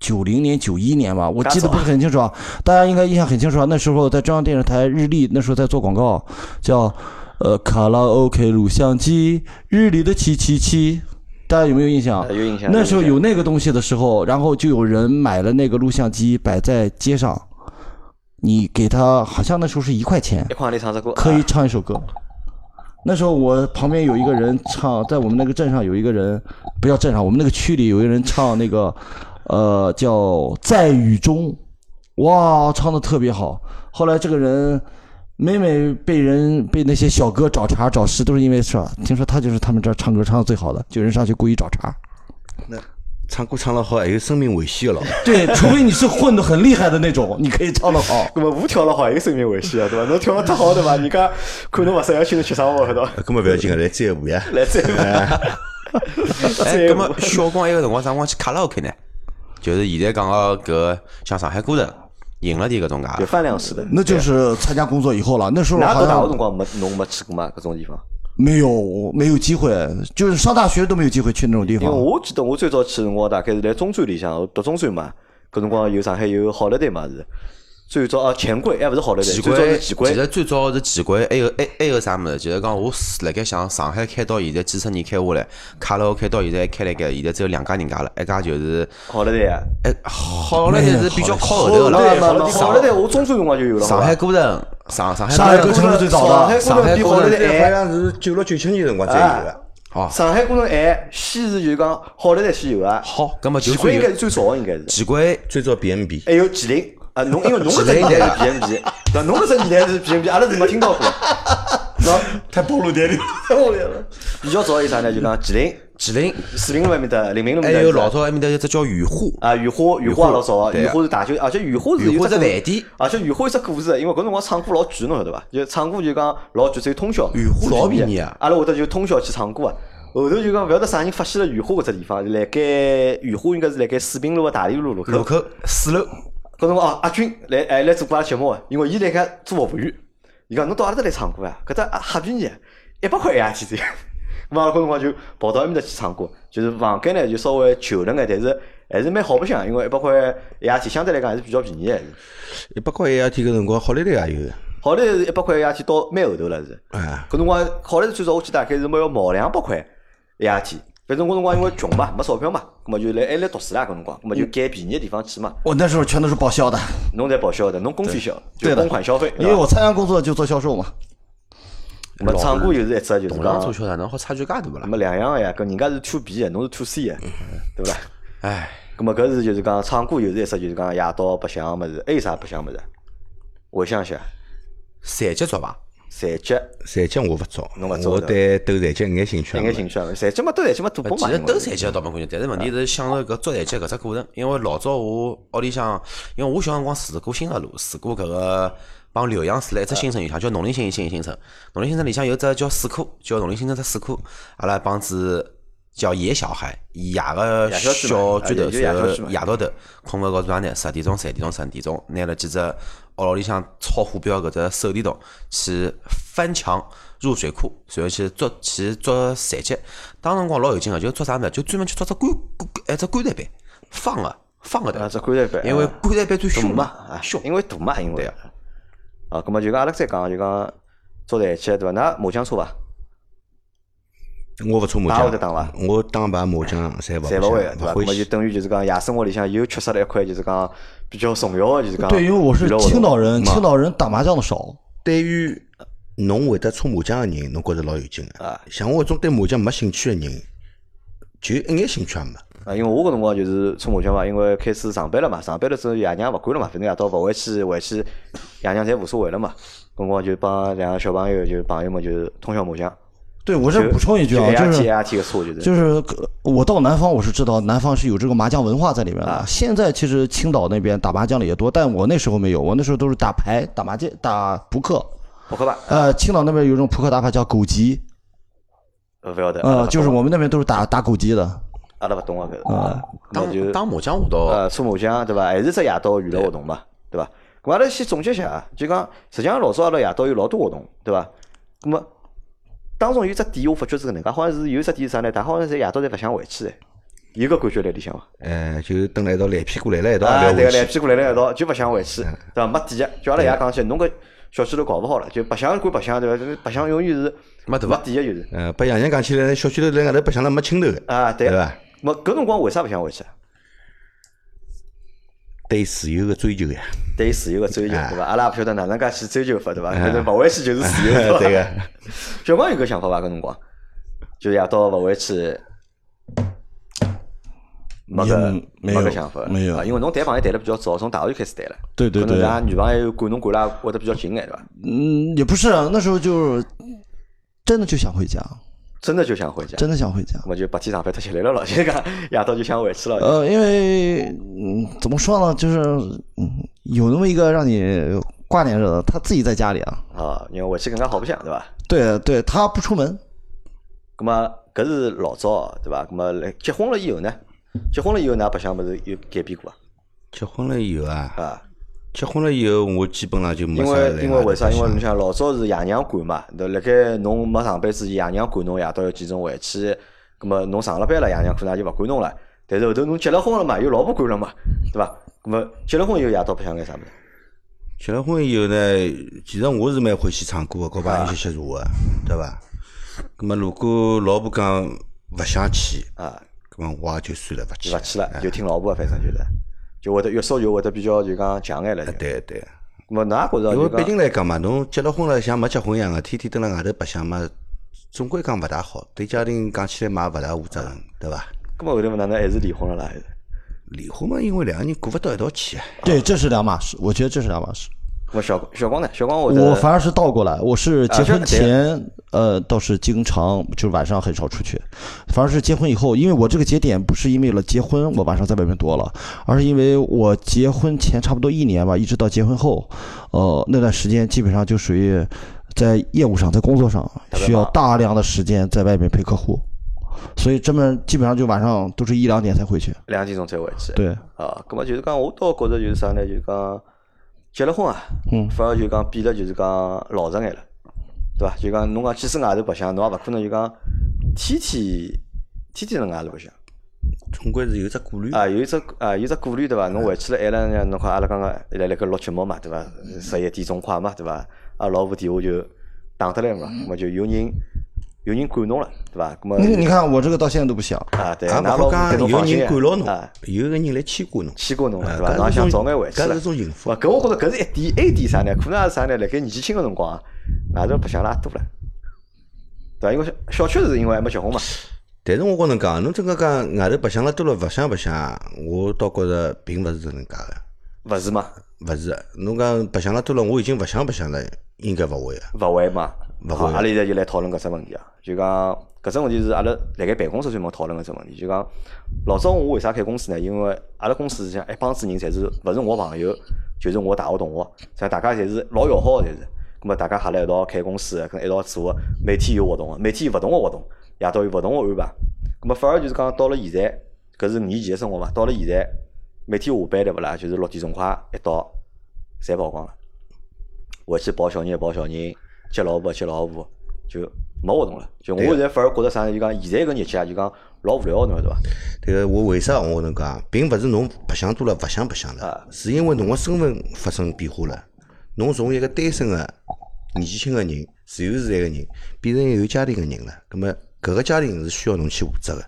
九零年、九一年吧，我记得不是很清楚啊。大家应该印象很清楚啊。那时候在中央电视台日历，那时候在做广告，叫呃卡拉 OK 录像机，日历的七七七。大家有没有印象？呃有印象那时候有那个东西的时候，然后就有人买了那个录像机摆在街上，你给他好像那时候是一块钱一，块钿唱只歌，可以啊唱一首歌。那时候我旁边有一个人唱，在我们那个镇上有一个人，不叫镇上，我们那个区里有一个人唱那个，呃，叫《在雨中》，哇，唱的特别好。后来这个人每每被人被那些小哥找茬找事，都是因为啥？听说他就是他们这儿唱歌唱的最好的，就有人上去故意找茬。那唱歌唱得好，还有生命危险了。对，除非你是混的很厉害的那种，你可以唱得好。那么舞跳得好，也有生命危险啊，对伐？侬跳了太好对伐？人家看侬勿适，要请侬吃生活，对伐？根本不要紧个，来再舞呀！来再哎，那么小光一个辰光啥辰光去卡拉 OK 呢？就是现在讲个搿像上海歌城、赢了点搿种有介。饭量似的。那就是参加工作以后了，那时候哪好像到大学辰光没侬没去过嘛？搿种地方，没有没有机会，就是上大学都没有机会去那种地因为方。我记得我最早去的辰光大概是来中专里向读中专嘛，搿辰光有上海有好乐队嘛是。最早啊，钱柜还勿是好乐队，奇最早是怪，奇柜。其实最早是钱柜，还有还还有啥物事？就是讲我是辣盖想上海开到现在几十年开下来，卡拉 OK 到现在开了盖，现在只有两家人家了，一家就是好乐队啊，哎好乐队是比较靠后头个了。对嘛嘛，好乐队我中专辰光就有了。上海歌歌城，上上海上海歌城是最早的上海上海歌城比好像是九六九七年辰光才有的。哦上海歌城晚，先是就是讲好乐队先有啊。好，葛么就奇算有柜应该是最早的，应该是。奇怪最早 BMB，还有麒麟啊，侬因为侬搿只年代是 BMB，对伐？侬搿只年代是 BMB，阿拉是没听到过。喏，太暴露年龄。比较早有啥呢？就讲麒麟、麒麟，四平路埃面搭、零平路面搭。有老早埃面搭有只叫雨花，啊，雨花，雨花也老早雨花是大酒，而且雨花是雨花有只饭店而且雨花有只故事，因为搿辰光唱歌老贵，侬晓得伐？就唱歌就讲老贵，只有通宵。雨花老便宜啊阿拉会得就通宵去唱歌啊。后头就讲勿晓得啥人发现了雨花搿只地方，辣盖雨花应该是辣盖四平路个大理路路口。路口四楼，搿辰光哦，阿军来还来做过阿拉节目个，因为伊辣盖做服务员，伊讲侬到阿拉搭来唱歌啊？搿搭瞎便宜，一百块一夜天只有。咁阿拉搿辰光就跑到埃面搭去唱歌，就是房间呢就稍微旧了眼，但是还是蛮好白相，因为一百块一夜天相对来讲还是比较便宜一百块一夜天搿辰光，好乐队也有的。好嘞，是一百块一夜天到蛮后头了是。哎，搿辰光好嘞，最早我记得大概是没要毛两百块一夜天。反正我辰光因为穷嘛，没钞票嘛，咁么就来还来读书啦。搿辰光，咁么就拣便宜的地方去嘛。我那时候全都是报销的，侬在报销的，侬公费销，就公款消费。因为我参加工作就做销售嘛。那么唱歌又是一只就是同样做讲，销售，侬好差距介大勿啦那？么两样个呀，搿人家是 to B 个，侬是 to C 个，对勿啦？唉，咁么搿是就是讲唱歌又是一只就是讲夜到白相个物事，还有啥白相物事？回想一下，残疾捉伐？残疾残疾我勿做，侬勿做我对斗残疾一眼兴趣也没。一眼兴趣也没，残疾嘛斗残疾嘛大呃本嘛。其实因为都残疾倒没关系，但是问题是享受搿捉残疾搿只过程。因为老早我屋里向，因为我小辰光住过新河路，住过搿个帮浏阳市了一只新城里向叫农林新新新城。农林新城里向有只叫水库，叫农林新城只水库，阿拉帮子叫野小孩，野个野小巨头，然后夜到头困勿着床呢，十点钟、十一点钟、十二点钟，拿了几只屋里向抄火标搿只手电筒去翻墙入水库，然后去捉去捉残疾。当辰光老有劲个，就捉啥物事，就专门去捉只棺棺一只棺材板，放个放个啊，只棺材板，因为棺材板最凶嘛，凶。因为大嘛，因为对啊啊，咁么就讲阿拉再讲就讲捉残疾对伐？㑚麻将搓伐？我勿搓麻将会得打伐将，我打牌麻将侪勿侪勿会个对伐？咁勿欢喜。么就等于就是讲夜生活里向又缺失了一块就是讲比较重要个就是讲对，因为我是青岛人，青岛人打麻将的少。对于侬会得搓麻将的人，侬觉着老有劲个啊。像我搿种对麻将没兴趣的人，就一眼兴趣也没。啊，因为我搿辰光就是搓麻将嘛，因为开始上班了嘛，上班了之后爷娘勿管了嘛，反正夜到勿回去，回去爷娘侪无所谓了嘛。搿辰光就帮两个小朋友，就朋友们就是通宵麻将。对，我这补充一句啊，就就是就是。就是呃我到南方，我是知道南方是有这个麻将文化在里面的。现在其实青岛那边打麻将的也多，但我那时候没有，我那时候都是打牌、打麻将、打扑克。扑克吧，呃，青岛那边有一种扑克打法叫狗急，呃，不晓得。呃，就是我们那边都是打打狗急的。阿拉勿懂啊搿个。啊，那就打打麻将我倒呃搓麻将对伐？还是只夜到娱乐活动嘛，对伐？咁阿拉先总结一下啊，就讲实际上老早阿拉夜到有老多活动，对伐？咁么当中有只点我发觉是搿能介，好像是有一只点是啥呢？大家好像侪夜到侪勿想回去的，有个感觉辣里向伐？呃，就蹲了一道烂屁股来了一道，啊，对个，也回去。烂屁股来了一道就勿想回去，对伐？没底个，叫阿拉爷讲起，侬搿小区头搞勿好了，就白相归白相，对伐？这白相永远是没底个，就是呃，把爷娘讲起来，小区头辣外头白相了没青头个，啊，对个对伐？没搿辰光为啥勿想回去？对自由个追求呀。对自由个追求，啊对伐？阿拉也勿晓得哪能介去追求法，对伐？反正勿回去就是自由，对 个。小光有搿想法伐？搿辰光，就夜到勿回去，没搿嗯没个想法，没有啊因为侬谈朋友谈的比较早，从大学就开始谈了，对对对可能㑚女朋友管侬管了会得比较紧眼，对伐？嗯，也不是啊，那时候就真的就想回家，真的就想回家，真的想回家。我就白天上班太吃力了咯，就讲夜到就想回去了。呃，因为嗯，怎么说呢，就是嗯，有那么一个让你挂念着的，他自己在家里啊。啊，因为回去跟他好不相，对吧？对对，他不出门。那么搿是老早，对吧？那么来结婚了以后呢？结婚了以后，㑚白相物事有改变过啊？结婚了以后啊，啊，结婚了以后，我基本上就没因为因为为啥？因为你侬想老早是爷娘管嘛，对辣盖侬没上班之前，爷娘管侬夜到要几钟回去，咁么侬上了班了，爷娘可能也就勿管侬了。但是后头侬结了婚了嘛，有老婆管了嘛，对伐？咁么结了婚以后，夜到白相干啥物事？结了婚以后呢，其实我是蛮欢喜唱歌个，跟朋友吸吸茶个，对伐？咁么如果老婆讲勿想去，啊，咁么我也就算了，勿去就勿去了，就听老婆的，反正就是，就会得越少就会得比较就讲强眼了。就。对对，咁么㑚觉着因为毕竟来讲嘛，侬结了婚了像没结婚一样个，天天蹲辣外头白相嘛，总归讲勿大好，对家庭讲起来嘛也勿大负责任，对伐？咁么后头哪能还是离婚了啦？还是？离婚嘛，因为两个人过勿到一道去啊。对，这是两码事，我觉得这是两码事。咁么小小光呢？小光我我反而是倒过来，我是结婚前，呃，倒是经常就是晚上很少出去，反而是结婚以后，因为我这个节点不是因为了结婚我晚上在外面多了，而是因为我结婚前差不多一年吧，一直到结婚后，呃，那段时间基本上就属于在业务上，在工作上需要大量的时间在外面陪客户，所以这么基本上就晚上都是一两点才回去。两点钟才回去。对，啊，咁么就是讲，我倒觉着就是啥呢？就是讲结了婚啊，嗯反而就讲变得就是讲老实眼了，对伐？就讲侬讲即使外头白相，侬也勿可能就讲天天天天辣外头白相总归是有只顾虑。啊，有一只啊有只顾虑对伐？侬回去了晚了呢，侬看阿拉刚刚一来辣盖录节目嘛，对伐？十一点钟快嘛，对伐？阿拉老婆电话就打得来嘛，咁么就有人有人管侬了，对伐？那么你你看我这个到现在都不想。啊，对，也勿㑚老讲有人管牢侬啊。，有个人来牵挂侬。牵挂侬了，啊对伐？侬也想早眼回去了。搿是种幸福勿搿我觉着搿是一点，还点啥呢？可能也是啥呢？辣盖年纪轻个辰光啊，外头白相了也多了，对伐？因为小区是因为还没结婚嘛，但是我跟侬讲，侬真个讲外头白相了多了，勿想白相，我倒觉着并勿是搿能介个，勿是嘛？勿是。侬讲白相了多了，我已经勿想白相了，应该勿会个。勿会嘛？好，勿会阿拉现在就来讨论搿只问题啊，就讲搿只问题是阿拉辣盖办公室专门讨论搿只问题，就讲老早我为啥开公司呢？因为阿拉公司是像一帮子人，侪是勿是我朋友，就是我大学同学，像大家侪是老要好个，侪是。咁么大家合辣一道开公司，跟一道做，每天有活动个，每天有勿同个活动，夜到有勿同个安排。咁么反而就是讲到了现在，搿是年前个生活嘛，到了现在，每天下班对勿啦？就是六点钟快一到，侪跑光了。回去抱小人抱小人，接老婆接老婆，就没活动了。就我现在反而觉得啥呢？就讲现在搿日节啊，就讲老无聊，侬晓得伐？迭个我为啥我跟侬讲，并勿是侬白相多了勿想白相啊了，是因为侬个身份发生变化了。侬从一个单身个年纪轻个人，自由自在个人，变成一个有家庭个人了。葛么搿个家庭是需要侬去负责个，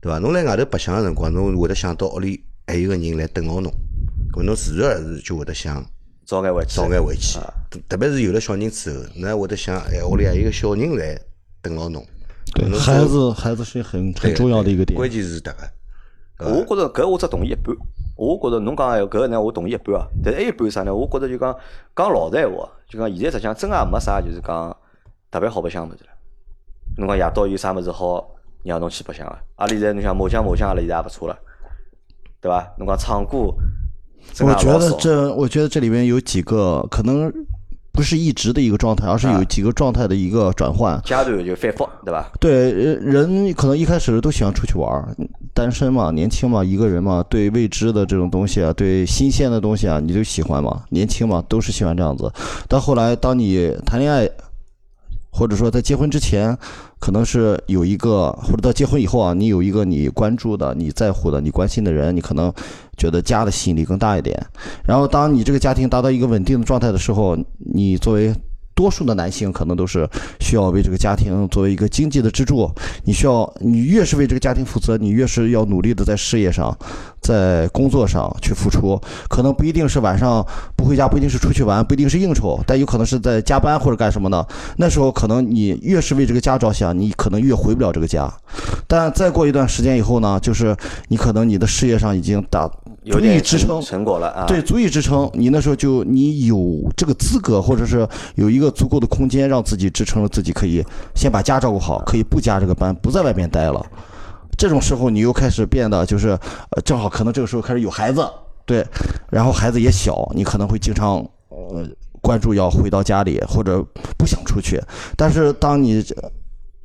对伐？侬辣外头白相个辰光，侬会得想到屋里还有个人来等牢侬，搿么侬自然而然就会得想早眼回去，早眼回去啊。特特别是有了小人之后，侬还会得想，哎，屋里还有一个小人来等牢侬。对，侬孩子孩子是很很重要的一个点。关键是迭个。我觉着搿我只同意一半。我觉着侬讲个搿个呢，我同意一半啊。但是还有一半啥呢？我觉着就讲讲老实闲话，就讲现在实际上真也没啥就是讲特别好白相物事了。侬讲夜到有啥物事好让侬去白相个？阿拉现在侬想麻将麻将，阿拉现在也勿错了，对伐？侬讲唱歌，真我觉得这，我觉得这里面有几个可能不是一直的一个状态，而是有几个状态的一个转换。阶段就反复，对吧？对，呃人可能一开始都喜欢出去玩儿，单身嘛，年轻嘛，一个人嘛，对未知的这种东西啊，对新鲜的东西啊，你就喜欢嘛，年轻嘛，都是喜欢这样子。到后来，当你谈恋爱，或者说在结婚之前，可能是有一个，或者到结婚以后啊，你有一个你关注的、你在乎的、你关心的人，你可能觉得家的吸引力更大一点。然后，当你这个家庭达到一个稳定的状态的时候，你作为多数的男性可能都是需要为这个家庭作为一个经济的支柱，你需要你越是为这个家庭负责，你越是要努力的在事业上，在工作上去付出。可能不一定是晚上不回家，不一定是出去玩，不一定是应酬，但有可能是在加班或者干什么的。那时候可能你越是为这个家着想，你可能越回不了这个家。但再过一段时间以后呢，就是你可能你的事业上已经达足以支撑成成果了啊。对，足以支撑你那时候就你有这个资格，或者是有一个足够的空间，让自己支撑了自己，可以先把家照顾好，可以不加这个班，不在外面待了。这种时候，你又开始变得就是，呃，正好可能这个时候开始有孩子，对，然后孩子也小，你可能会经常呃关注要回到家里，或者不想出去。但是当你呃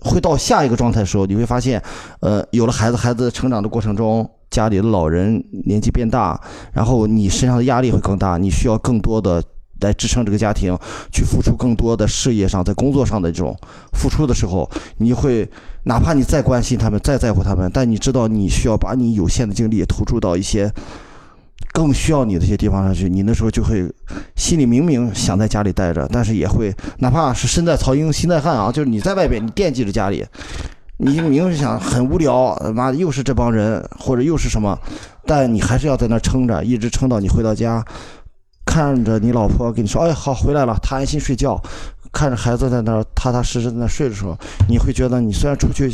会到下一个状态的时候，你会发现，呃，有了孩子，孩子成长的过程中，家里的老人年纪变大，然后你身上的压力会更大，你需要更多的来支撑这个家庭，去付出更多的事业上、在工作上的这种付出的时候，你会哪怕你再关心他们、再在乎他们，但你知道你需要把你有限的精力投注到一些更需要你的一些地方上去，你那时候就会心里明明想在家里待着，但是也会哪怕是身在曹营心在汉啊，就是你在外边你惦记着家里。你明明想很无聊，妈的又是这帮人，或者又是什么，但你还是要在那撑着，一直撑到你回到家，看着你老婆跟你说：“哎，好，回来了。”他安心睡觉，看着孩子在那踏踏实实在那睡的时候，你会觉得你虽然出去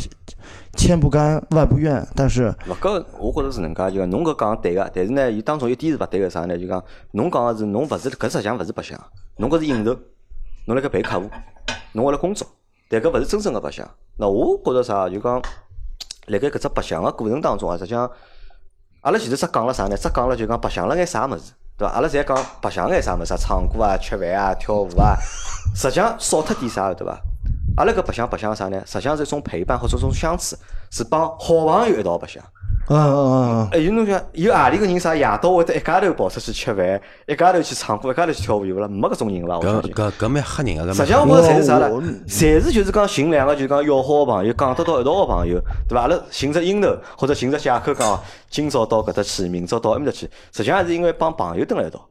千不甘万不愿，但是勿，搿我觉着是能介，就讲侬搿讲对个，但是呢，伊当中有点是勿对个啥呢？就讲侬讲个是侬勿是搿实际上勿是白相，侬搿是应酬，侬辣盖陪客户，侬为了工作，但搿勿是真正个白相。那我觉得啥？就讲辣盖搿只白相个过程当中啊，实际上阿拉前头只讲了啥呢？只讲了就讲白相了眼啥物事，对伐？阿拉侪讲白相眼啥物事，唱歌啊、吃饭啊、跳舞啊，实际上少脱点啥，对伐？阿拉搿白相白相啥呢？实际上是一种陪伴或者一种相处，是帮好朋友一道白相。嗯嗯嗯哎，有侬想有何里个人啥夜到会得一家头跑出去吃饭，一家头去唱歌，一家头去跳舞，有勿啦？没搿种人伐？我相信。搿搿搿蛮吓人个，搿实际上，我觉着侪是啥呢我？侪是就是讲寻两个就是讲要好个朋友，讲得到一道个朋友，对伐？阿拉寻只因头或者寻只借口讲，今朝到搿搭去，明朝到埃面搭去，实际上还是因为帮朋友蹲辣一道，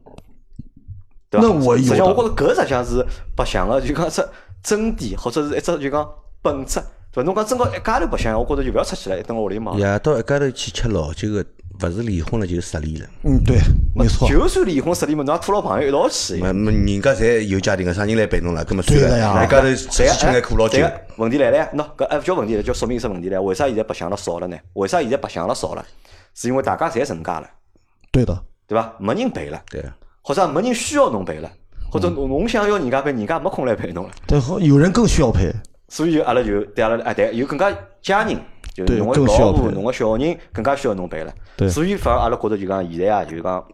对伐？那我有实际上我觉着搿实际上是白相个，就讲一只真谛，或者是一只就讲本质，对伐？侬讲真个一家头白相，我觉着就勿要出去了，蹲辣屋里忙。夜到一家头去吃老酒个勿是离婚了就是失恋了。嗯，对，没错。就算离婚失恋嘛，侬也拖牢朋友一道去。没没，人家侪有家庭个，啥人来陪侬了？搿么算了，呀一家头对个，吃吃眼苦老酒对。个问题来了呀，喏，搿还勿叫问题了，叫说明一只问题了。为啥现在白相了少了呢？为啥现在白相了少了？是因为大家侪成家了，对的，对伐？没人陪了，对啊，或者没人需要侬陪了，或者侬侬想要人家陪，人家没空来陪侬了。对，有人更需要陪。所以就阿拉就对阿拉哎对，有更加家人，就侬个老婆、侬个小人更加需要侬陪了。对所以反而阿拉觉得就讲现在啊，就是讲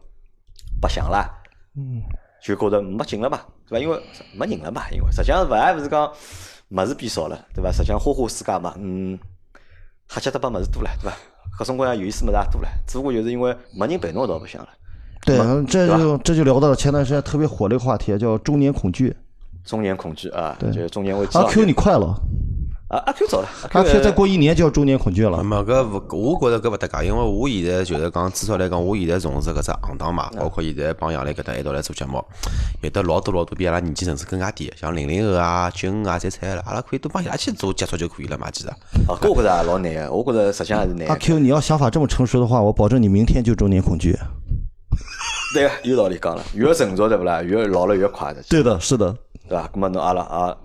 白相啦，嗯，就觉得没劲了嘛，对伐？因为没人了嘛，因为实际上勿还勿是讲物事变少了，对伐？实际上花花世界嘛，嗯，瞎七搭八物事多了，对伐？各种各样有意思物事也多了，只不过就是因为没人陪侬一道白相了。对嘛，这就这就聊到了前段时间特别火的一个话题，叫中年恐惧。中年恐惧啊，对就是中年危机阿 Q，你快了，啊，阿 Q 走了，阿 Q 再呃过一年就要中年恐惧了。那么搿勿，我觉着搿勿搭界，因为我现在就是讲，至少来讲，我现在从事搿只行当嘛，包括现在帮杨澜搿搭一道来做节目，有得老多老多比阿拉年纪层次更加低的，像零零后啊、九五啊，侪出来了，阿拉可以多帮伊拉去做接触就可以了嘛，其实。啊，搿我觉着也老难个，我觉着实际上还是难阿。Q，你要想法这么成熟的话，我保证你明天就中年恐惧。对个，有道理讲了，越成熟对勿啦，越老了越快的，对的，是的，对伐？咁么侬阿拉啊，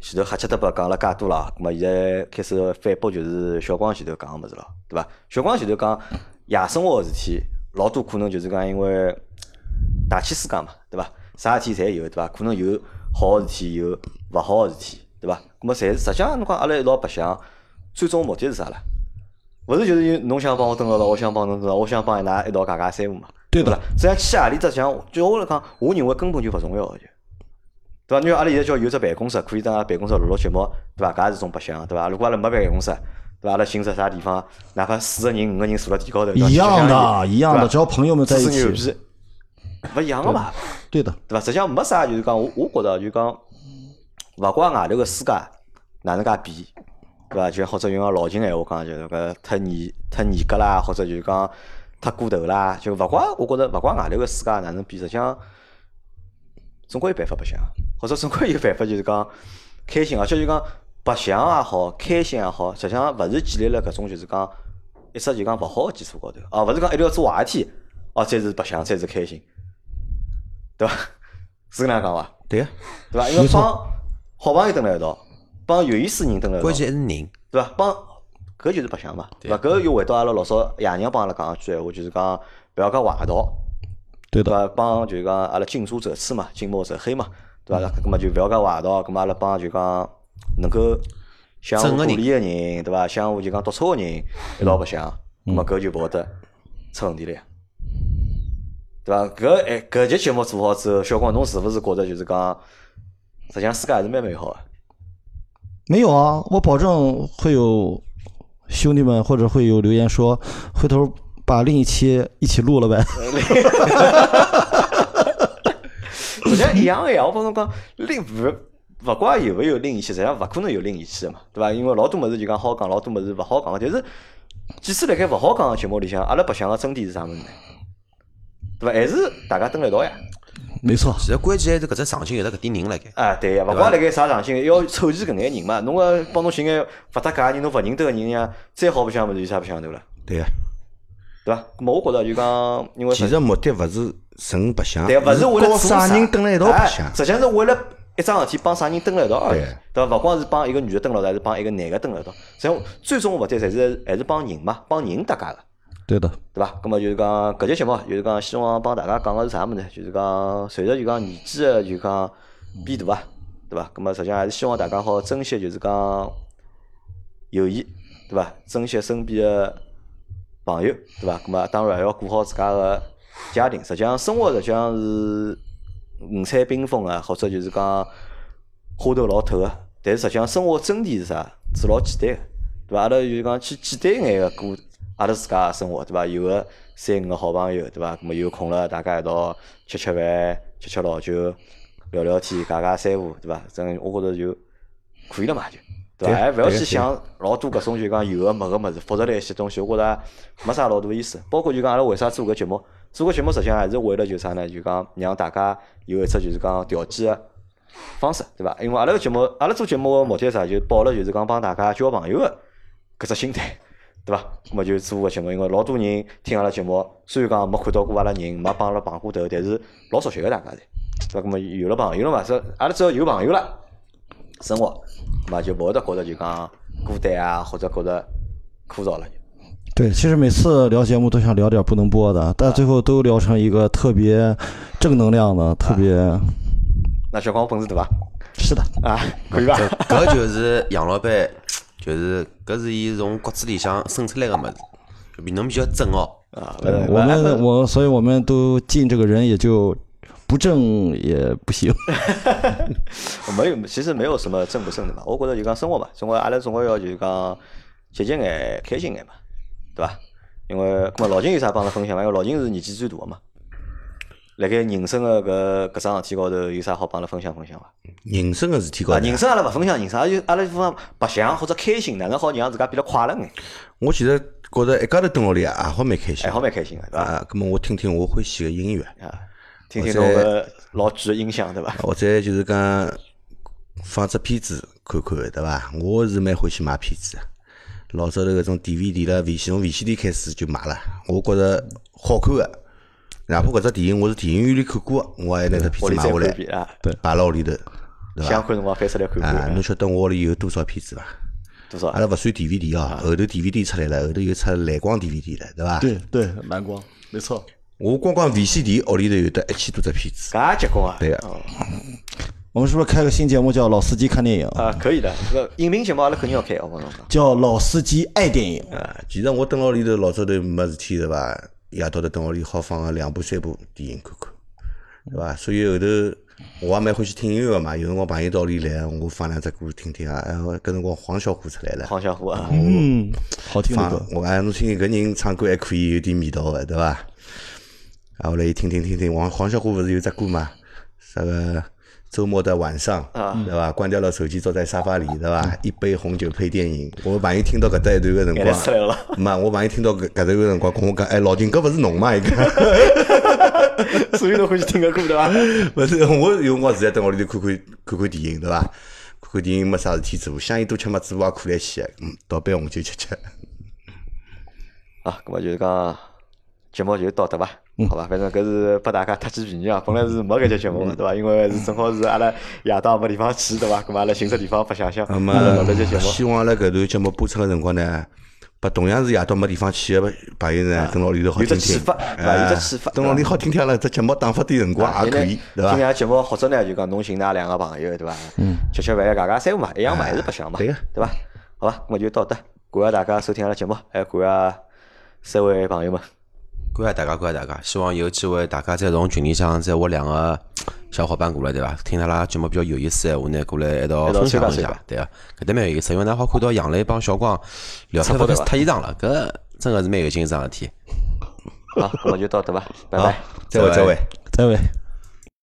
前头瞎七搭八讲了介多了，咁么现在开始反驳就是小光前头讲个物事了，对伐？小光前头讲夜生活个事体，老多可能就是讲因为大千世界嘛，对伐？啥事体侪有，对伐？可能有好个事体，有勿好个事体，对伐？咁么侪是实际上侬讲阿拉一道白相，最终目的是啥啦？勿是就是侬想帮我蹲牢牢，我想帮侬蹲牢，我想帮伊拉一道解解三胡嘛？对勿啦？实际上去何里只像，就我来讲，我认为根本就勿重要个就。对伐？因为阿拉现在叫有只办公室，可以在阿拉办公室录录节目，对伐？搿也是种白相，对伐？如果阿拉没办公室，对伐？阿拉寻只啥地方，哪怕四个人、五个人坐辣地高头，一样的，一样的，只要朋友们在一起，逼，勿一样个嘛，对的，对伐？实际上没啥，就是讲我我觉着就讲，勿怪外头个世界哪能介变，对伐？就或者用个老秦闲话讲，就是搿太严太严格啦，或者就是讲太过头啦，就勿怪我觉着勿怪外头个世界哪能变，实际上总归有办法白相，或者总归有办法就是讲开心，而且就讲白相也好，开心也好，实际上勿是建立辣搿种就是讲一只就讲勿好个基础高头，啊，勿是讲一定要做坏事体，哦，才是白相，才是开心，对伐？是搿能样讲伐？对个，对伐？因为帮好朋友蹲辣一道，帮有意思人蹲辣一道关，键还是人，对伐？帮搿就是白相嘛，对伐？搿又回到阿拉老早爷娘帮阿拉讲一句闲话，就是讲勿要讲坏道，对伐？帮就是讲阿拉近朱者赤嘛，近墨者黑嘛，对伐？搿么就勿要讲坏道，搿么阿拉帮就讲能够相互鼓励个人，对伐？相互就讲督促个人一道白相，搿么搿就勿会得出问题了呀。对伐？搿哎搿节节目做好之后，小光侬是勿是觉得就是讲，实际上世界还是蛮美好个？没有啊，我保证会有兄弟们或者会有留言说，回头把另一期一起录了呗。实际上一样个呀，我帮侬讲，另勿勿怪有没有另一期，实际上勿可能有另一期个嘛，对伐？因为老多物事就讲好讲，老多物事勿好讲个。但是，即使辣盖勿好讲个节目里向，阿拉白相个真谛是啥物事呢？对伐？还是大家蹲辣一道呀。没错，其实关键还是搿只场景有得搿点人辣盖。啊，对呀，勿怪辣盖啥场景，要凑齐搿眼人嘛。侬个帮侬寻眼勿搭界个人，侬勿认得个人呀，再好白相物事有啥白相头了？对个。对伐？咁么我觉着就讲，因为其实目的勿是纯白相，对，勿是为了搞做啥人蹲辣一道白相哎，实际上是为了一桩事体帮啥人蹲辣一道而已对，对伐？勿光是帮一个女的蹲辣一道，还是帮一个男的蹲辣一道。实际上最终目的侪是还是帮人嘛，帮人搭界个，对的，对伐？咁么就是讲搿节节目就是讲希望帮大家讲个是啥物事呢？就是讲随着就讲年纪个就讲变大啊，对伐？咁么实际上还是希望大家好珍惜就是讲友谊，对伐？珍惜身边个朋友，对伐？咁么当然还要顾好自家个家庭。实际上生活实际上是五彩缤纷啊，或者就是讲花头老透个。但是实际上生活真谛是啥？是老简单个，对伐？阿拉就是讲去简单眼个过阿拉自家个生活，对伐？有个三五个好朋友，对伐？咁么有空了，大家一道吃吃饭、吃吃老酒、聊聊天、解解三胡，对伐？这样我觉着就可以了嘛，就对伐？还勿要去想老多搿种就讲有个没个物事，复杂了一些东西，我觉着没啥老大意思。包括就讲阿拉为啥做搿节目，做搿节目实际上还是为了就啥呢？就讲让大家有一只就是讲调剂个方式，对伐？因为阿拉个节目，阿拉做节目个目的是啥？就抱了就是讲帮大家交朋友个搿只心态，对伐？咁么就做个节目，因为老多人听阿拉节目，虽然讲没看到过阿拉人，没帮阿拉碰过头，但是老熟悉个大家侪，对伐？咁么有了朋友了嘛，说阿拉只要有朋友了，生活，咁么就勿会得觉着就讲孤单啊，或者觉着枯燥了。对，其实每次聊节目都想聊点不能播的，但最后都聊成一个特别正能量的，特别那小光本事对吧？是的，啊，可以吧？搿就是杨老板，就是搿是伊从骨子里向生出来个物事，就比侬比较正哦。啊，我们我，所以我们都进这个人也就不正也不行。没有，其实没有什么正不正的嘛。我觉着就讲生活嘛，总归阿拉总归要就是讲积极眼、开心眼嘛，对伐？因为咁么老金有啥帮阿拉分享嘛？因为老金是年纪最大个嘛，辣盖人生个搿搿桩事体高头有啥好帮阿拉分享分享伐？人生个事体高啊，头，人生阿拉勿分享人生，阿拉就阿拉就分享白相或者开心，哪能好让自家变得快乐眼，我其实觉着一家头蹲屋里也好蛮开心还。好蛮开心个，对伐？啊，咁么我听听我欢喜个音乐，啊，听听侬个老贵个音响，对伐？或者就是讲放只片子看看，对伐？我是蛮欢喜买片子的。老早头搿种 DVD 啦、VC 从 VCD 开始就买了，我觉着好看个。哪怕搿只电影我是电影院里看过的，我还拿只片子买下看一遍啊，来，摆辣屋里头，对伐？想看辰光翻出来看啊，看，侬晓得我屋里有多少片子伐？多少阿？拉勿算 DVD 哦，后头 DVD 出来了，后头又出蓝光 DVD 了，对伐？对对，蓝光，没错。我光光 VCD 屋里头有得一千多只片子。噶结棍啊！对个哦我们是不是开个新节目叫《老司机看电影》，啊，可以的，这个影评节目阿拉肯定要开，我跟侬讲。叫《老司机爱电影》？啊，其实我蹲牢里头老早头没事体对伐？夜到头蹲屋里好放个两部三部电影看看，对伐？所以后头我也蛮欢喜听音乐个嘛，有辰光朋友到屋里来，我放两只歌听听啊。哎搿辰光黄小琥出来了，黄小琥啊，嗯，好听的。我讲侬听听搿人唱歌还可以有点味道个，对伐？啊，后来一听听听听，黄黄小琥勿是有只歌嘛？啥个周末的晚上，啊对伐？关掉了手机，坐在沙发里，对伐？一杯红酒配电影。我朋友听到搿搭一段个辰光，出来了。嘛，我朋友听到搿搿段个辰光跟我讲，哎，老金，搿勿是侬嘛？伊讲，所以侬欢喜听个歌对伐？勿是，我有辰光实在蹲屋里头看看看看电影，对伐？看看电影没啥事体做，香烟多吃嘛，嘴巴苦来些，嗯，倒杯红酒吃吃。啊，咁么就是讲节目就到这伐？嗯好吧，反正搿是拨大家太几便宜啊！本来是没搿节节目个，对伐？因为是正好是阿拉夜到没地方去，对伐？咁么阿拉寻只地方白相相，那么阿拉录了节节目。希望阿拉搿段节目播出个辰光呢，拨同样是夜到没地方去个朋友呢，蹲牢里头好有只听听？有只启发。蹲牢里好听听阿拉只节目打发点辰光也可以，对伐？听下节目或者呢，就讲侬寻㑚两个朋友，对伐？嗯，吃吃饭，家家三胡嘛，一样嘛，还是白相嘛，对个对伐？好吧，咁么就到这，感谢大家收听阿拉节目，还有感谢三位朋友们。感谢大家，感谢大家，希望有机会大家再从群里向再挖两个 小伙伴过来，对伐？听阿拉节目比较有意思闲话呢，过来一道分享分参加参加，享对啊，搿搭蛮有意思，因为㑚好看到杨磊帮小光聊脱脱衣裳了，搿真个是蛮有劲一桩事体。好，咁么就到这吧，拜拜。再会，再会。再会。